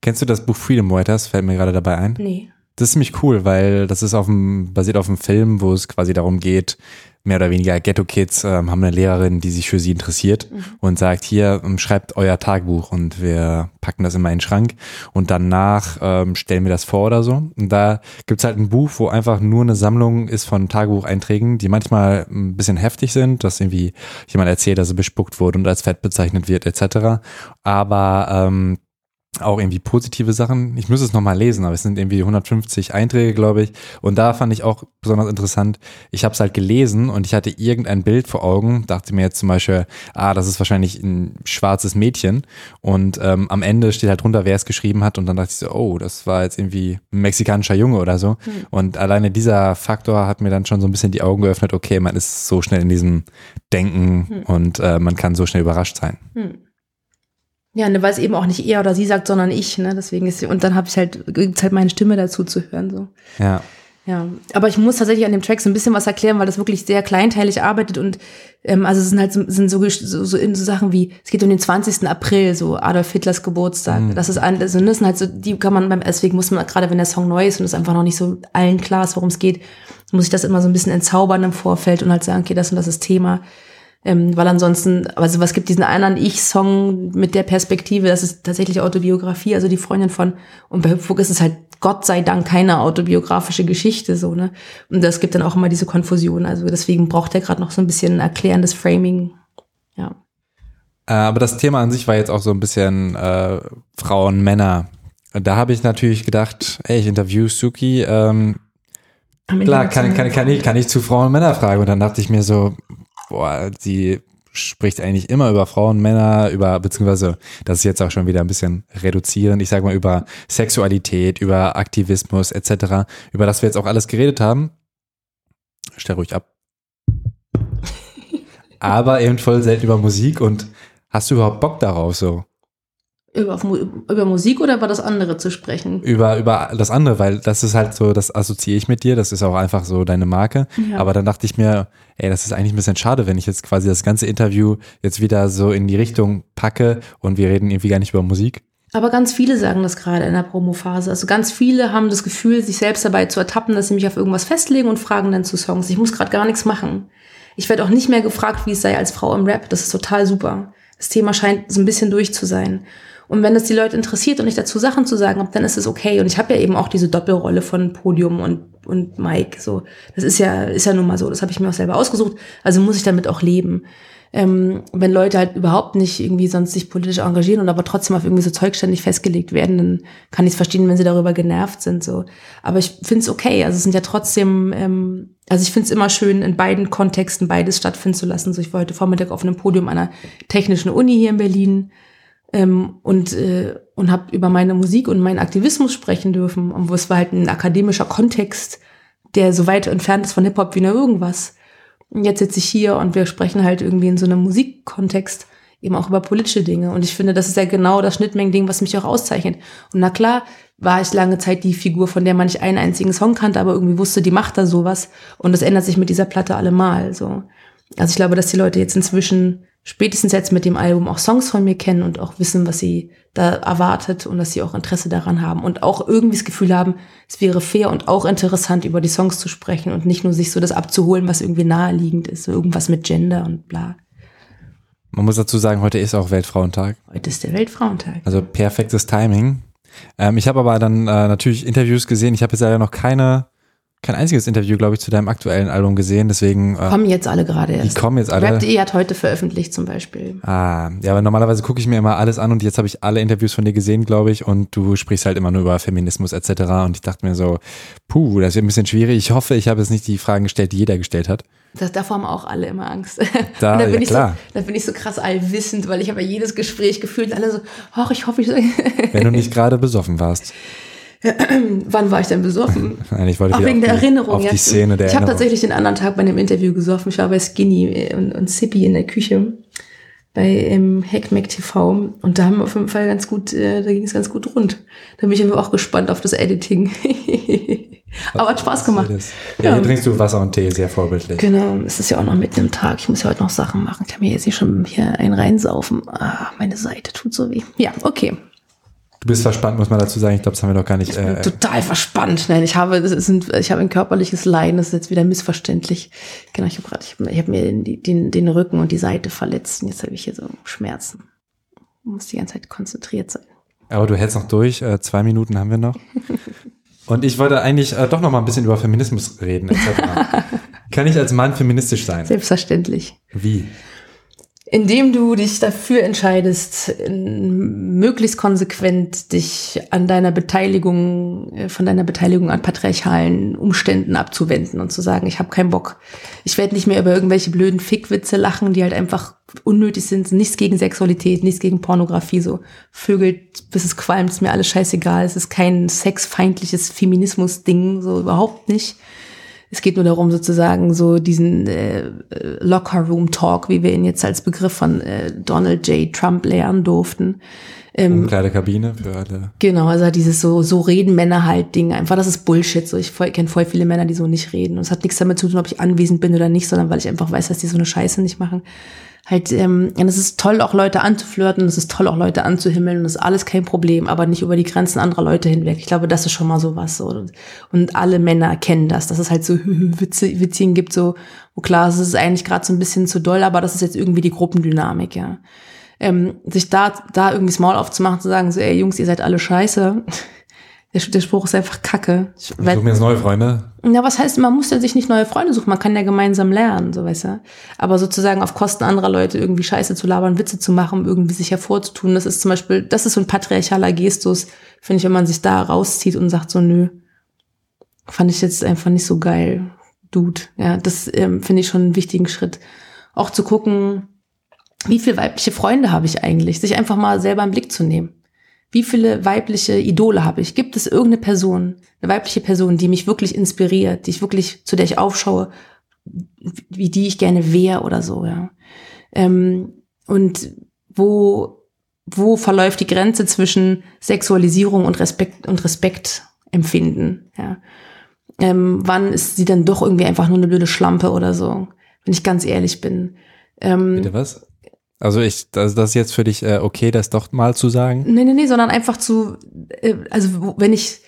Kennst du das Buch Freedom Writers? Fällt mir gerade dabei ein. Nee. Das ist ziemlich cool, weil das ist auf dem, basiert auf einem Film, wo es quasi darum geht, mehr oder weniger Ghetto-Kids ähm, haben eine Lehrerin, die sich für sie interessiert mhm. und sagt, hier, ähm, schreibt euer Tagebuch und wir packen das in meinen Schrank und danach ähm, stellen wir das vor oder so. Und da gibt's halt ein Buch, wo einfach nur eine Sammlung ist von Tagebucheinträgen, die manchmal ein bisschen heftig sind, dass irgendwie jemand erzählt, dass er bespuckt wurde und als fett bezeichnet wird, etc. Aber ähm, auch irgendwie positive Sachen. Ich muss es nochmal lesen, aber es sind irgendwie 150 Einträge, glaube ich. Und da fand ich auch besonders interessant. Ich habe es halt gelesen und ich hatte irgendein Bild vor Augen, dachte mir jetzt zum Beispiel, ah, das ist wahrscheinlich ein schwarzes Mädchen. Und ähm, am Ende steht halt drunter, wer es geschrieben hat. Und dann dachte ich so, oh, das war jetzt irgendwie ein mexikanischer Junge oder so. Hm. Und alleine dieser Faktor hat mir dann schon so ein bisschen die Augen geöffnet, okay, man ist so schnell in diesem Denken hm. und äh, man kann so schnell überrascht sein. Hm. Ja, ne, weil es eben auch nicht er oder sie sagt, sondern ich, ne? Deswegen ist und dann habe ich halt gibt's halt meine Stimme dazu zu hören so. Ja. Ja, aber ich muss tatsächlich an dem Track so ein bisschen was erklären, weil das wirklich sehr kleinteilig arbeitet und ähm, also es sind halt so, sind so, so, so, so Sachen wie es geht um den 20. April, so Adolf Hitlers Geburtstag. Mhm. Das ist ein, also das sind halt so die kann man beim deswegen muss man gerade wenn der Song neu ist und es einfach noch nicht so allen klar ist, worum es geht, muss ich das immer so ein bisschen entzaubern im Vorfeld und halt sagen, okay, das und das ist Thema. Ähm, weil ansonsten, also was gibt diesen einen Ich-Song mit der Perspektive, das ist tatsächlich Autobiografie, also die Freundin von, und bei Hüpfburg ist es halt Gott sei Dank keine autobiografische Geschichte, so, ne? Und das gibt dann auch immer diese Konfusion. Also deswegen braucht er gerade noch so ein bisschen ein erklärendes Framing. Ja. Äh, aber das Thema an sich war jetzt auch so ein bisschen äh, Frauen, Männer. Da habe ich natürlich gedacht, ey, ich interview Suki, ähm, Klar, kann, kann, kann, ich, kann ich zu Frauen und Männer fragen. Und dann dachte ich mir so, boah, sie spricht eigentlich immer über Frauen, Männer, über, beziehungsweise, das ist jetzt auch schon wieder ein bisschen reduzierend, ich sage mal über Sexualität, über Aktivismus etc., über das wir jetzt auch alles geredet haben. Stell ruhig ab. aber eben voll selten über Musik und hast du überhaupt Bock darauf so? Über, über Musik oder über das andere zu sprechen? Über, über das andere, weil das ist halt so, das assoziiere ich mit dir, das ist auch einfach so deine Marke. Ja. Aber dann dachte ich mir, ey, das ist eigentlich ein bisschen schade, wenn ich jetzt quasi das ganze Interview jetzt wieder so in die Richtung packe und wir reden irgendwie gar nicht über Musik. Aber ganz viele sagen das gerade in der Promophase. Also ganz viele haben das Gefühl, sich selbst dabei zu ertappen, dass sie mich auf irgendwas festlegen und fragen dann zu Songs. Ich muss gerade gar nichts machen. Ich werde auch nicht mehr gefragt, wie es sei als Frau im Rap. Das ist total super. Das Thema scheint so ein bisschen durch zu sein. Und wenn das die Leute interessiert und ich dazu Sachen zu sagen habe, dann ist es okay. Und ich habe ja eben auch diese Doppelrolle von Podium und, und Mike. So, das ist ja, ist ja nun mal so. Das habe ich mir auch selber ausgesucht. Also muss ich damit auch leben. Ähm, wenn Leute halt überhaupt nicht irgendwie sonst sich politisch engagieren und aber trotzdem auf irgendwie so Zeug ständig festgelegt werden, dann kann ich es verstehen, wenn sie darüber genervt sind. So, aber ich finde es okay. Also es sind ja trotzdem, ähm, also ich finde es immer schön, in beiden Kontexten beides stattfinden zu lassen. So, ich war heute Vormittag auf einem Podium einer technischen Uni hier in Berlin ähm, und, äh, und habe über meine Musik und meinen Aktivismus sprechen dürfen. Und wo es war halt ein akademischer Kontext, der so weit entfernt ist von Hip-Hop wie nur irgendwas. Und jetzt sitze ich hier und wir sprechen halt irgendwie in so einem Musikkontext eben auch über politische Dinge. Und ich finde, das ist ja genau das Schnittmengen-Ding, was mich auch auszeichnet. Und na klar, war ich lange Zeit die Figur, von der man nicht einen einzigen Song kannte, aber irgendwie wusste, die macht da sowas. Und das ändert sich mit dieser Platte allemal, so. Also ich glaube, dass die Leute jetzt inzwischen spätestens jetzt mit dem Album auch Songs von mir kennen und auch wissen, was sie da erwartet und dass sie auch Interesse daran haben und auch irgendwie das Gefühl haben, es wäre fair und auch interessant, über die Songs zu sprechen und nicht nur sich so das abzuholen, was irgendwie naheliegend ist, so irgendwas mit Gender und bla. Man muss dazu sagen, heute ist auch Weltfrauentag. Heute ist der Weltfrauentag. Also perfektes Timing. Ähm, ich habe aber dann äh, natürlich Interviews gesehen. Ich habe jetzt leider noch keine kein einziges Interview, glaube ich, zu deinem aktuellen Album gesehen, deswegen. Äh, kommen jetzt alle gerade erst. Die kommen jetzt alle. Rap.de hat heute veröffentlicht zum Beispiel. Ah, ja, aber normalerweise gucke ich mir immer alles an und jetzt habe ich alle Interviews von dir gesehen, glaube ich, und du sprichst halt immer nur über Feminismus etc. Und ich dachte mir so, puh, das ist ein bisschen schwierig. Ich hoffe, ich habe jetzt nicht die Fragen gestellt, die jeder gestellt hat. Das, davor haben auch alle immer Angst. Da, da bin ja, ich klar. So, da bin ich so krass allwissend, weil ich habe ja jedes Gespräch gefühlt, alle so, ach, ich hoffe, ich. Wenn du nicht gerade besoffen warst. Wann war ich denn besoffen? Nein, ich wollte Auch wegen der Erinnerung. Auf die Szene der ich habe tatsächlich den anderen Tag bei einem Interview gesoffen. Ich war bei Skinny und, und Sippy in der Küche bei im Hackmack TV und da haben wir auf jeden Fall ganz gut, äh, da ging es ganz gut rund. Da bin ich aber auch gespannt auf das Editing. aber hat Spaß gemacht. Ja, ja, hier trinkst du Wasser und Tee, sehr vorbildlich. Genau, es ist ja auch noch mitten im Tag. Ich muss ja heute noch Sachen machen. Ich kann mir jetzt hier schon hier einen reinsaufen. Ah, meine Seite tut so weh. Ja, okay. Du bist verspannt, muss man dazu sagen. Ich glaube, das haben wir noch gar nicht. Ich bin äh, total verspannt. Nein, ich habe, das sind, ich habe ein körperliches Leiden. Das ist jetzt wieder missverständlich. Genau, ich habe gerade, ich, ich habe mir den, den, den Rücken und die Seite verletzt. Und jetzt habe ich hier so Schmerzen. Ich muss die ganze Zeit konzentriert sein. Aber du hältst noch durch. Äh, zwei Minuten haben wir noch. Und ich wollte eigentlich äh, doch noch mal ein bisschen über Feminismus reden. Kann ich als Mann feministisch sein? Selbstverständlich. Wie? Indem du dich dafür entscheidest, möglichst konsequent dich an deiner Beteiligung, äh, von deiner Beteiligung an patriarchalen Umständen abzuwenden und zu sagen, ich habe keinen Bock. Ich werde nicht mehr über irgendwelche blöden Fickwitze lachen, die halt einfach unnötig sind. Nichts gegen Sexualität, nichts gegen Pornografie. So vögelt, bis es qualmt, ist mir alles scheißegal. Es ist kein sexfeindliches Feminismus-Ding, so überhaupt nicht. Es geht nur darum, sozusagen so diesen äh, Locker Room Talk, wie wir ihn jetzt als Begriff von äh, Donald J. Trump lernen durften. Ähm, Kabine für alle. Genau, also dieses so, so reden Männer halt Ding. Einfach, das ist Bullshit. So, ich kenne voll viele Männer, die so nicht reden. Und es hat nichts damit zu tun, ob ich anwesend bin oder nicht, sondern weil ich einfach weiß, dass die so eine Scheiße nicht machen halt, ähm, und es ist toll, auch Leute anzuflirten, es ist toll, auch Leute anzuhimmeln, und das ist alles kein Problem, aber nicht über die Grenzen anderer Leute hinweg. Ich glaube, das ist schon mal so was. So. Und alle Männer kennen das, dass es halt so Witze, Witzchen gibt, so, wo klar, es ist eigentlich gerade so ein bisschen zu doll, aber das ist jetzt irgendwie die Gruppendynamik, ja. Ähm, sich da, da irgendwie Small aufzumachen, zu sagen, so, ey Jungs, ihr seid alle scheiße, der, der Spruch ist einfach kacke. Ich suche mir jetzt neue Freunde. Ja, was heißt, man muss ja sich nicht neue Freunde suchen, man kann ja gemeinsam lernen, so weißt du. Aber sozusagen auf Kosten anderer Leute irgendwie Scheiße zu labern, Witze zu machen, um irgendwie sich hervorzutun, das ist zum Beispiel, das ist so ein patriarchaler Gestus, finde ich, wenn man sich da rauszieht und sagt so, nö, fand ich jetzt einfach nicht so geil, Dude. Ja, das ähm, finde ich schon einen wichtigen Schritt. Auch zu gucken, wie viele weibliche Freunde habe ich eigentlich, sich einfach mal selber im Blick zu nehmen. Wie viele weibliche Idole habe ich? Gibt es irgendeine Person, eine weibliche Person, die mich wirklich inspiriert, die ich wirklich, zu der ich aufschaue, wie die ich gerne wäre oder so, ja. Ähm, und wo, wo verläuft die Grenze zwischen Sexualisierung und Respekt und Respekt empfinden, ja. Ähm, wann ist sie dann doch irgendwie einfach nur eine blöde Schlampe oder so, wenn ich ganz ehrlich bin. Ähm, Bitte was? Also ich, das, das ist jetzt für dich äh, okay, das doch mal zu sagen? Nee, nee, nee, sondern einfach zu, äh, also wenn ich,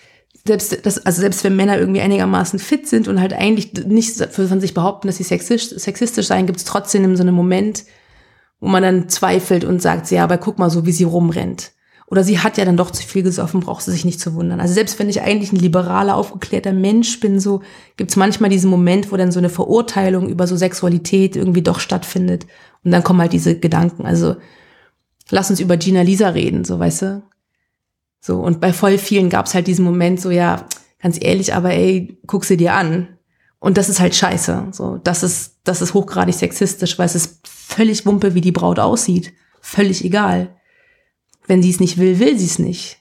selbst das, also selbst wenn Männer irgendwie einigermaßen fit sind und halt eigentlich nicht von sich behaupten, dass sie sexistisch, sexistisch seien, gibt es trotzdem so einen Moment, wo man dann zweifelt und sagt, ja, aber guck mal so, wie sie rumrennt. Oder sie hat ja dann doch zu viel gesoffen, braucht sie sich nicht zu wundern. Also selbst wenn ich eigentlich ein liberaler, aufgeklärter Mensch bin, so gibt es manchmal diesen Moment, wo dann so eine Verurteilung über so Sexualität irgendwie doch stattfindet. Und dann kommen halt diese Gedanken. Also lass uns über Gina Lisa reden, so weißt du. So, und bei voll vielen gab es halt diesen Moment, so ja, ganz ehrlich, aber ey, guck sie dir an. Und das ist halt scheiße. So, das ist, das ist hochgradig sexistisch, weil es ist völlig Wumpe, wie die Braut aussieht. Völlig egal. Wenn sie es nicht will, will sie es nicht.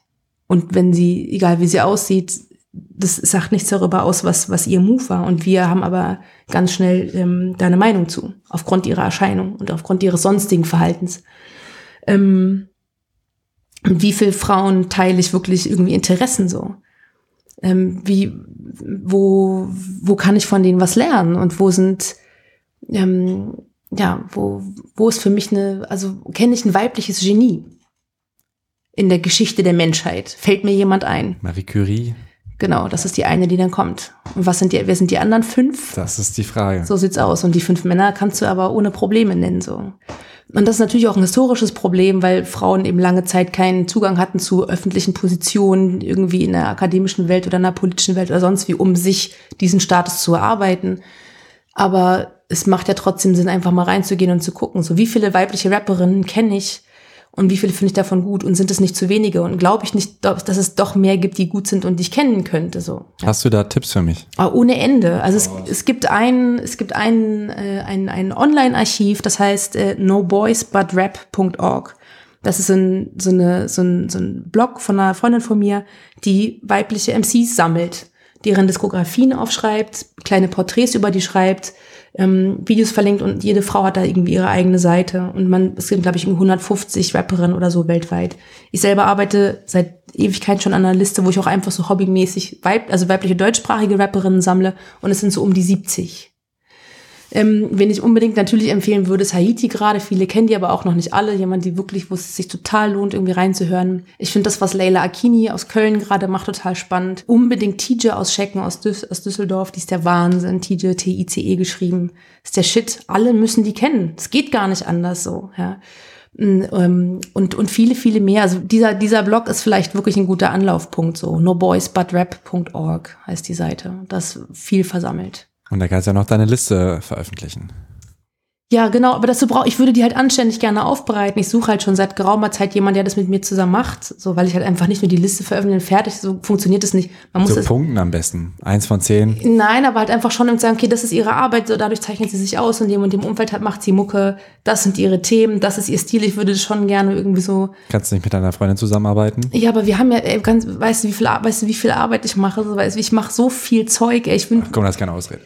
Und wenn sie, egal wie sie aussieht, das sagt nichts darüber aus, was, was ihr Move war. Und wir haben aber ganz schnell ähm, da eine Meinung zu, aufgrund ihrer Erscheinung und aufgrund ihres sonstigen Verhaltens. Ähm, wie viel Frauen teile ich wirklich irgendwie Interessen so? Ähm, wie, wo, wo kann ich von denen was lernen? Und wo sind, ähm, ja, wo, wo ist für mich eine, also kenne ich ein weibliches Genie in der Geschichte der Menschheit? Fällt mir jemand ein? Marie Curie. Genau, das ist die eine, die dann kommt. Und was sind die, wer sind die anderen fünf? Das ist die Frage. So sieht's aus. Und die fünf Männer kannst du aber ohne Probleme nennen, so. Und das ist natürlich auch ein historisches Problem, weil Frauen eben lange Zeit keinen Zugang hatten zu öffentlichen Positionen, irgendwie in der akademischen Welt oder in der politischen Welt oder sonst wie, um sich diesen Status zu erarbeiten. Aber es macht ja trotzdem Sinn, einfach mal reinzugehen und zu gucken, so wie viele weibliche Rapperinnen kenne ich, und wie viele finde ich davon gut und sind es nicht zu wenige und glaube ich nicht, dass es doch mehr gibt, die gut sind und die ich kennen könnte. So. Hast du da Tipps für mich? Aber ah, ohne Ende. Also es, es gibt ein, es gibt ein, äh, ein, ein Online-Archiv, das heißt äh, noboysbutrap.org. Das ist ein, so, eine, so, ein, so ein Blog von einer Freundin von mir, die weibliche MCs sammelt, deren Diskografien aufschreibt, kleine Porträts über die schreibt, ähm, Videos verlinkt und jede Frau hat da irgendwie ihre eigene Seite. Und man, es gibt, glaube ich, 150 Rapperinnen oder so weltweit. Ich selber arbeite seit Ewigkeit schon an einer Liste, wo ich auch einfach so hobbymäßig weib, also weibliche deutschsprachige Rapperinnen sammle und es sind so um die 70. Ähm, wen ich unbedingt natürlich empfehlen würde, ist Haiti gerade. Viele kennen die aber auch noch nicht alle. Jemand, die wirklich, wo es sich total lohnt, irgendwie reinzuhören. Ich finde das, was Leila Akini aus Köln gerade macht, total spannend. Unbedingt TJ aus Schecken aus, Düs aus Düsseldorf. Die ist der Wahnsinn. TJ, T-I-C-E geschrieben. Ist der Shit. Alle müssen die kennen. Es geht gar nicht anders so, ja. Mm, ähm, und, und viele, viele mehr. Also dieser, dieser Blog ist vielleicht wirklich ein guter Anlaufpunkt, so noboysbutrap.org heißt die Seite. Das viel versammelt. Und da kannst du ja noch deine Liste veröffentlichen. Ja, genau, aber dazu brauche ich würde die halt anständig gerne aufbereiten. Ich suche halt schon seit geraumer Zeit jemanden, der das mit mir zusammen macht, so weil ich halt einfach nicht nur die Liste veröffentlichen fertig, so funktioniert es nicht. Man muss so Punkten am besten, eins von zehn. Nein, aber halt einfach schon und sagen, okay, das ist ihre Arbeit, so dadurch zeichnet sie sich aus und dem und dem Umfeld hat macht sie Mucke, das sind ihre Themen, das ist ihr Stil. Ich würde schon gerne irgendwie so. Kannst du nicht mit deiner Freundin zusammenarbeiten? Ja, aber wir haben ja ey, ganz, weißt du, wie viel, weißt du, wie viel Arbeit ich mache, so, weißt du, ich mache so viel Zeug, ey, ich bin. Ach, komm, das ist keine Ausrede.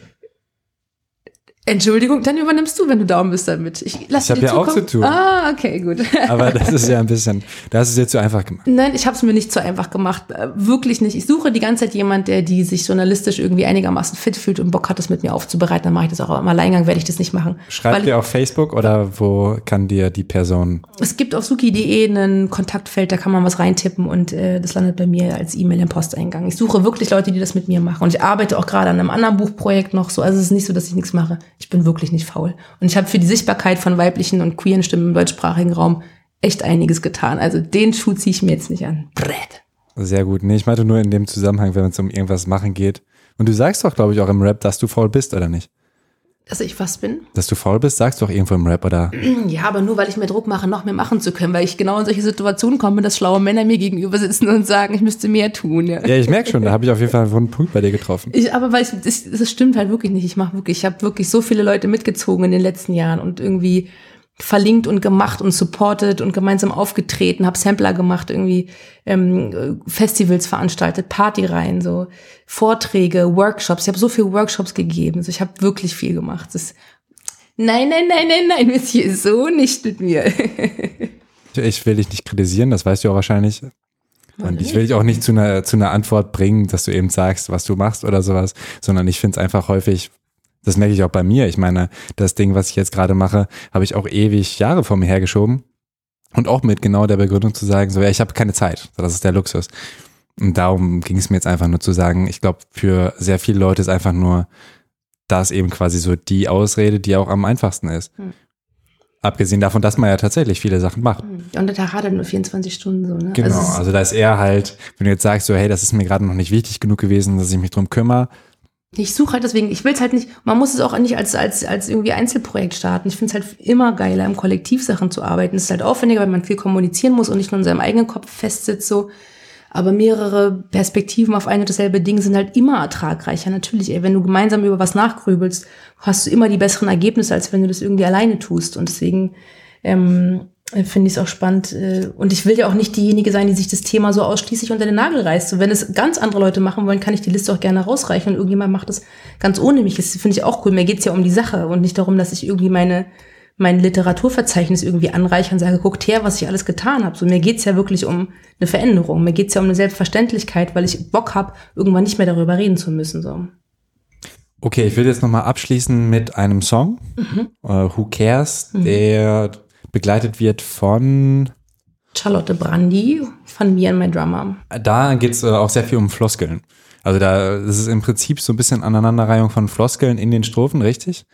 Entschuldigung, dann übernimmst du, wenn du down bist damit. Ich, ich habe ja auch zu tun. Ah, okay, gut. Aber das ist ja ein bisschen, das ist jetzt zu einfach gemacht. Nein, ich habe es mir nicht zu einfach gemacht. Äh, wirklich nicht. Ich suche die ganze Zeit jemand, der die sich journalistisch irgendwie einigermaßen fit fühlt und Bock hat, das mit mir aufzubereiten. Dann mache ich das auch. Im Alleingang werde ich das nicht machen. Schreibt dir auf Facebook oder wo kann dir die Person? Es gibt auf suki.de ein Kontaktfeld, da kann man was reintippen und äh, das landet bei mir als E-Mail im Posteingang. Ich suche wirklich Leute, die das mit mir machen. Und ich arbeite auch gerade an einem anderen Buchprojekt noch so. Also es ist nicht so, dass ich nichts mache. Ich bin wirklich nicht faul. Und ich habe für die Sichtbarkeit von weiblichen und queeren Stimmen im deutschsprachigen Raum echt einiges getan. Also den Schuh ziehe ich mir jetzt nicht an. Brett. Sehr gut. Nee, ich meinte nur in dem Zusammenhang, wenn es um irgendwas machen geht. Und du sagst doch, glaube ich, auch im Rap, dass du faul bist, oder nicht? Dass ich was bin? Dass du faul bist, sagst du auch irgendwo im Rap, oder? Ja, aber nur, weil ich mir Druck mache, noch mehr machen zu können, weil ich genau in solche Situationen komme, dass schlaue Männer mir gegenüber sitzen und sagen, ich müsste mehr tun. Ja, ja ich merke schon, da habe ich auf jeden Fall einen Punkt bei dir getroffen. Ich, aber weil ich, das, das stimmt halt wirklich nicht. Ich mache wirklich, ich habe wirklich so viele Leute mitgezogen in den letzten Jahren und irgendwie verlinkt und gemacht und supported und gemeinsam aufgetreten, habe Sampler gemacht, irgendwie ähm, Festivals veranstaltet, Partyreihen, so Vorträge, Workshops. Ich habe so viele Workshops gegeben. Also ich habe wirklich viel gemacht. Das nein, nein, nein, nein, nein, Monsieur, so nicht mit mir. ich will dich nicht kritisieren, das weißt du auch wahrscheinlich. Und ich will dich auch nicht zu einer, zu einer Antwort bringen, dass du eben sagst, was du machst oder sowas, sondern ich finde es einfach häufig, das merke ich auch bei mir. Ich meine, das Ding, was ich jetzt gerade mache, habe ich auch ewig Jahre vor mir hergeschoben. Und auch mit genau der Begründung zu sagen, so, ja, ich habe keine Zeit. Das ist der Luxus. Und darum ging es mir jetzt einfach nur zu sagen, ich glaube, für sehr viele Leute ist einfach nur das eben quasi so die Ausrede, die auch am einfachsten ist. Hm. Abgesehen davon, dass man ja tatsächlich viele Sachen macht. Hm. Und der Tag hat halt nur 24 Stunden so, ne? Genau, also, also da ist er halt, wenn du jetzt sagst, so, hey, das ist mir gerade noch nicht wichtig genug gewesen, dass ich mich drum kümmere, ich suche halt deswegen, ich will es halt nicht, man muss es auch nicht als, als, als irgendwie Einzelprojekt starten. Ich finde es halt immer geiler, im Kollektiv Sachen zu arbeiten. Es ist halt aufwendiger, weil man viel kommunizieren muss und nicht nur in seinem eigenen Kopf festsitzt, so. Aber mehrere Perspektiven auf ein und dasselbe Ding sind halt immer ertragreicher. Natürlich, ey, wenn du gemeinsam über was nachgrübelst, hast du immer die besseren Ergebnisse, als wenn du das irgendwie alleine tust. Und deswegen, ähm, äh, finde ich es auch spannend. Äh, und ich will ja auch nicht diejenige sein, die sich das Thema so ausschließlich unter den Nagel reißt. So, wenn es ganz andere Leute machen wollen, kann ich die Liste auch gerne rausreichen und irgendjemand macht das ganz ohne mich. Das finde ich auch cool. Mir geht's ja um die Sache und nicht darum, dass ich irgendwie meine mein Literaturverzeichnis irgendwie anreiche und sage, guckt her, was ich alles getan habe. So, mir geht's ja wirklich um eine Veränderung. Mir geht's ja um eine Selbstverständlichkeit, weil ich Bock habe, irgendwann nicht mehr darüber reden zu müssen. So. Okay, ich will jetzt nochmal abschließen mit einem Song, mhm. uh, Who Cares, mhm. der begleitet wird von Charlotte Brandy von Me and My Drummer. Da geht es äh, auch sehr viel um Floskeln. Also da ist im Prinzip so ein bisschen Aneinanderreihung von Floskeln in den Strophen, richtig?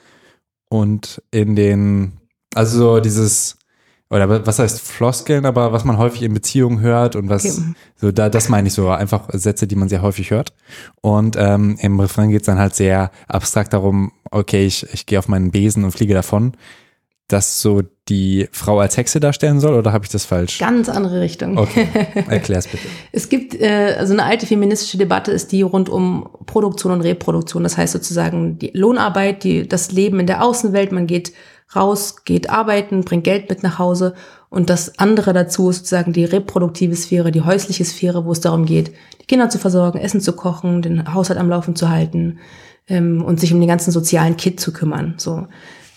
Und in den, also so dieses, oder was heißt Floskeln, aber was man häufig in Beziehungen hört und was, okay. so da, das meine ich so, einfach Sätze, die man sehr häufig hört. Und ähm, im Refrain geht es dann halt sehr abstrakt darum, okay, ich, ich gehe auf meinen Besen und fliege davon das so die Frau als Hexe darstellen soll oder habe ich das falsch? Ganz andere Richtung. Okay, erklär's bitte. es gibt, äh, also eine alte feministische Debatte ist die rund um Produktion und Reproduktion. Das heißt sozusagen die Lohnarbeit, die, das Leben in der Außenwelt. Man geht raus, geht arbeiten, bringt Geld mit nach Hause. Und das andere dazu ist sozusagen die reproduktive Sphäre, die häusliche Sphäre, wo es darum geht, die Kinder zu versorgen, Essen zu kochen, den Haushalt am Laufen zu halten ähm, und sich um den ganzen sozialen Kit zu kümmern. So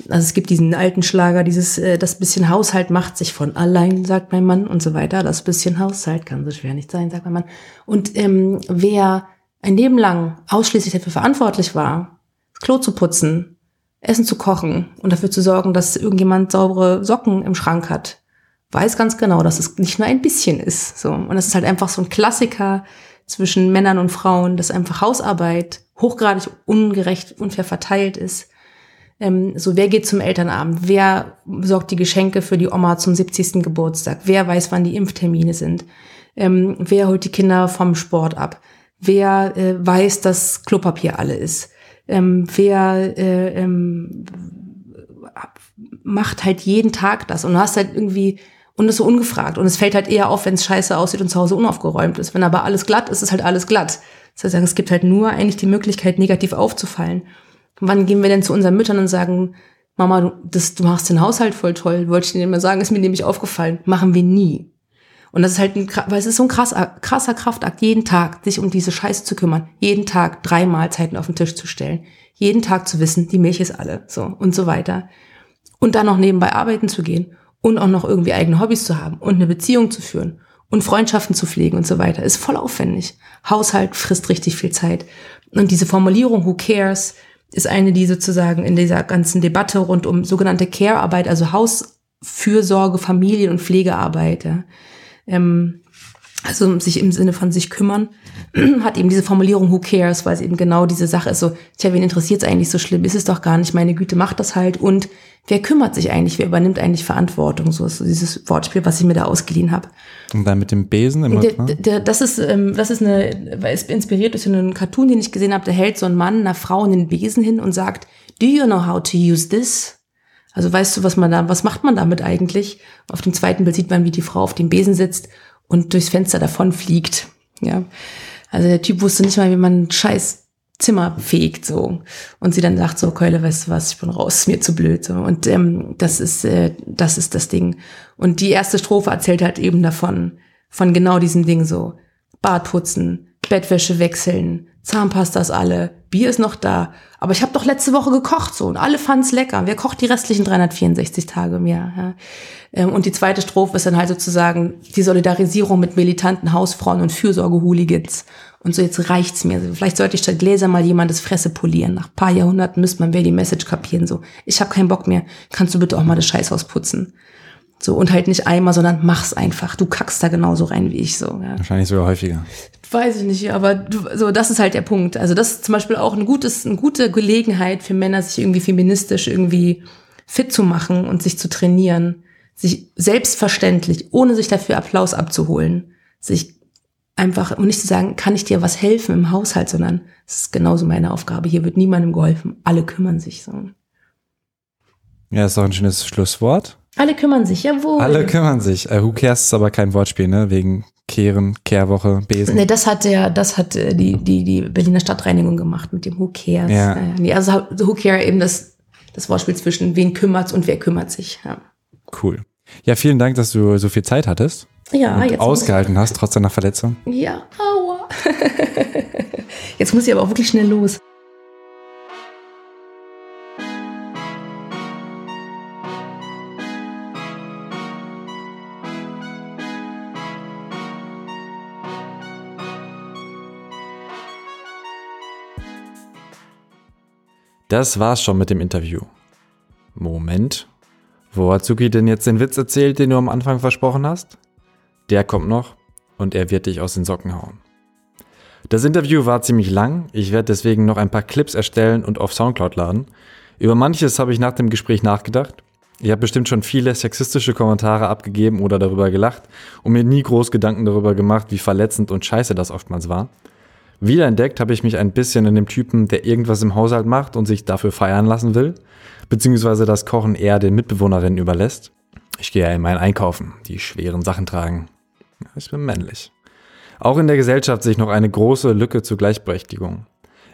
also es gibt diesen alten Schlager, dieses, äh, das bisschen Haushalt macht sich von allein, sagt mein Mann und so weiter. Das bisschen Haushalt kann so schwer nicht sein, sagt mein Mann. Und ähm, wer ein Leben lang ausschließlich dafür verantwortlich war, das Klo zu putzen, Essen zu kochen und dafür zu sorgen, dass irgendjemand saubere Socken im Schrank hat, weiß ganz genau, dass es nicht nur ein bisschen ist. So. Und es ist halt einfach so ein Klassiker zwischen Männern und Frauen, dass einfach Hausarbeit hochgradig ungerecht, unfair verteilt ist ähm, so, wer geht zum Elternabend? Wer sorgt die Geschenke für die Oma zum 70. Geburtstag? Wer weiß, wann die Impftermine sind? Ähm, wer holt die Kinder vom Sport ab? Wer äh, weiß, dass Klopapier alle ist? Ähm, wer äh, ähm, macht halt jeden Tag das? Und du hast halt irgendwie und ist so ungefragt. Und es fällt halt eher auf, wenn es scheiße aussieht und zu Hause unaufgeräumt ist. Wenn aber alles glatt ist, ist halt alles glatt. Das heißt, es gibt halt nur eigentlich die Möglichkeit, negativ aufzufallen. Wann gehen wir denn zu unseren Müttern und sagen, Mama, du, das, du machst den Haushalt voll toll, wollte ich dir immer sagen, ist mir nämlich aufgefallen. Machen wir nie. Und das ist halt ein, weil es ist so ein krasser, krasser Kraftakt, jeden Tag sich um diese Scheiße zu kümmern, jeden Tag drei Mahlzeiten auf den Tisch zu stellen, jeden Tag zu wissen, die Milch ist alle, so und so weiter. Und dann noch nebenbei arbeiten zu gehen und auch noch irgendwie eigene Hobbys zu haben und eine Beziehung zu führen und Freundschaften zu pflegen und so weiter, ist voll aufwendig. Haushalt frisst richtig viel Zeit. Und diese Formulierung, who cares, ist eine, die sozusagen in dieser ganzen Debatte rund um sogenannte Care-Arbeit, also Hausfürsorge, Familien- und Pflegearbeit, ja, ähm, also sich im Sinne von sich kümmern, hat eben diese Formulierung Who cares, weil es eben genau diese Sache ist, so, tja, wen interessiert es eigentlich so schlimm, ist es doch gar nicht, meine Güte, macht das halt und wer kümmert sich eigentlich, wer übernimmt eigentlich Verantwortung, so ist so dieses Wortspiel, was ich mir da ausgeliehen habe. Und dann mit dem Besen immer. Der, der, das ist, ähm, das ist eine, weil es inspiriert durch einen Cartoon, den ich gesehen habe, da hält so ein Mann einer Frau einen Besen hin und sagt, do you know how to use this? Also weißt du, was man da, was macht man damit eigentlich? Auf dem zweiten Bild sieht man, wie die Frau auf dem Besen sitzt und durchs Fenster davon fliegt. Ja. Also der Typ wusste nicht mal, wie man Scheiß Zimmer fegt so und sie dann sagt so Keule weißt du was ich bin raus mir zu blöd so und ähm, das ist äh, das ist das Ding und die erste Strophe erzählt halt eben davon von genau diesem Ding so Bad putzen Bettwäsche wechseln Zahnpastas alle Bier ist noch da aber ich habe doch letzte Woche gekocht so und alle fanden's lecker wer kocht die restlichen 364 Tage im Jahr ja? Ähm, und die zweite Strophe ist dann halt sozusagen die Solidarisierung mit militanten Hausfrauen und Fürsorge-Hooligans und so, jetzt reicht's mir. Vielleicht sollte ich statt Gläser mal jemandes Fresse polieren. Nach paar Jahrhunderten müsste man wer die Message kapieren. So, ich habe keinen Bock mehr. Kannst du bitte auch mal das Scheißhaus putzen? So, und halt nicht einmal, sondern mach's einfach. Du kackst da genauso rein wie ich so. Ja. Wahrscheinlich sogar häufiger. Weiß ich nicht, aber du, so, das ist halt der Punkt. Also, das ist zum Beispiel auch ein gutes, eine gute Gelegenheit für Männer, sich irgendwie feministisch irgendwie fit zu machen und sich zu trainieren. Sich selbstverständlich, ohne sich dafür Applaus abzuholen, sich einfach, um nicht zu sagen, kann ich dir was helfen im Haushalt, sondern es ist genauso meine Aufgabe. Hier wird niemandem geholfen. Alle kümmern sich so. Ja, ist doch ein schönes Schlusswort. Alle kümmern sich, jawohl. Alle kümmern sich. Äh, who cares ist aber kein Wortspiel, ne? Wegen Kehren, Kehrwoche, Besen. Nee, das hat der, das hat äh, die, die, die Berliner Stadtreinigung gemacht mit dem Who cares. Ja. Äh, nee, also Who care eben das, das Wortspiel zwischen wen kümmert's und wer kümmert sich. Ja, Cool. Ja, vielen Dank, dass du so viel Zeit hattest. ja und jetzt ausgehalten hast, trotz deiner Verletzung. Ja, aua. jetzt muss ich aber auch wirklich schnell los. Das war's schon mit dem Interview. Moment. Wo hat Suki denn jetzt den Witz erzählt, den du am Anfang versprochen hast? Der kommt noch und er wird dich aus den Socken hauen. Das Interview war ziemlich lang, ich werde deswegen noch ein paar Clips erstellen und auf Soundcloud laden. Über manches habe ich nach dem Gespräch nachgedacht. Ich habe bestimmt schon viele sexistische Kommentare abgegeben oder darüber gelacht und mir nie groß Gedanken darüber gemacht, wie verletzend und scheiße das oftmals war. Wiederentdeckt habe ich mich ein bisschen in dem Typen, der irgendwas im Haushalt macht und sich dafür feiern lassen will, beziehungsweise das Kochen eher den Mitbewohnerinnen überlässt. Ich gehe ja in mein Einkaufen, die schweren Sachen tragen. Ich bin männlich. Auch in der Gesellschaft sehe ich noch eine große Lücke zur Gleichberechtigung.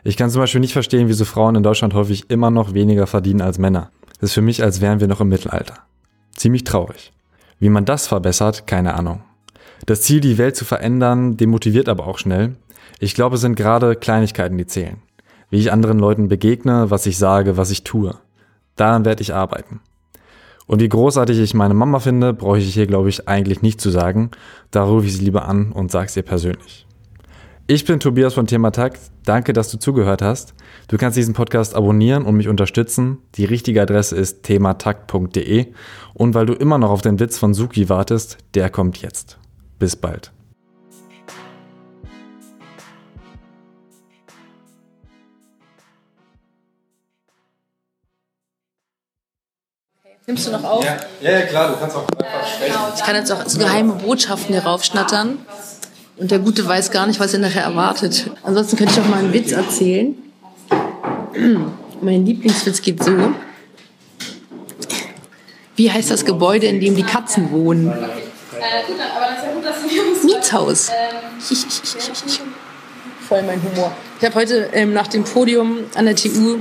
Ich kann zum Beispiel nicht verstehen, wieso Frauen in Deutschland häufig immer noch weniger verdienen als Männer. Das ist für mich, als wären wir noch im Mittelalter. Ziemlich traurig. Wie man das verbessert, keine Ahnung. Das Ziel, die Welt zu verändern, demotiviert aber auch schnell. Ich glaube, es sind gerade Kleinigkeiten, die zählen. Wie ich anderen Leuten begegne, was ich sage, was ich tue. Daran werde ich arbeiten. Und wie großartig ich meine Mama finde, brauche ich hier, glaube ich, eigentlich nicht zu sagen. Da rufe ich sie lieber an und sag's ihr persönlich. Ich bin Tobias von Thema Takt. Danke, dass du zugehört hast. Du kannst diesen Podcast abonnieren und mich unterstützen. Die richtige Adresse ist thematakt.de. Und weil du immer noch auf den Witz von Suki wartest, der kommt jetzt. Bis bald. Nimmst du noch auf? Ja, ja, klar, du kannst auch einfach sprechen. Ich kann jetzt auch so geheime Botschaften hier raufschnattern. Und der Gute weiß gar nicht, was er nachher erwartet. Ansonsten könnte ich auch mal einen Witz erzählen. Mein Lieblingswitz geht so. Wie heißt das Gebäude, in dem die Katzen wohnen? Mietshaus. Voll mein Humor. Ich habe heute ähm, nach dem Podium an der TU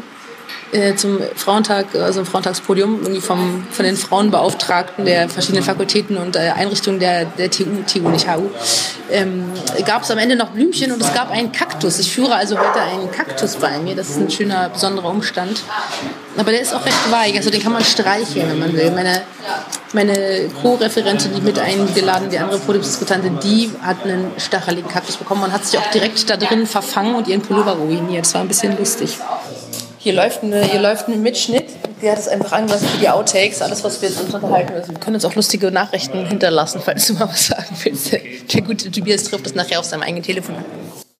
äh, zum Frauentag, also ein Frauentagspodium, irgendwie vom, von den Frauenbeauftragten der verschiedenen Fakultäten und äh, Einrichtungen der, der TU, TU nicht HU, ähm, gab es am Ende noch Blümchen und es gab einen Kaktus. Ich führe also heute einen Kaktus bei mir. Das ist ein schöner, besonderer Umstand. Aber der ist auch recht weich, also den kann man streicheln, wenn man will. Meine, meine Co-Referentin, die mit eingeladen, die andere Podiumsdiskutantin, die hat einen stacheligen Kaktus bekommen und hat sich auch direkt da drin verfangen und ihren Pullover ruiniert. Das war ein bisschen lustig. Hier läuft, eine, hier läuft ein Mitschnitt. Die hat es einfach angelassen für die Outtakes, alles, was wir jetzt uns unterhalten. Also wir können uns auch lustige Nachrichten hinterlassen, falls du mal was sagen willst. Der gute Tobias trifft das nachher auf seinem eigenen Telefon.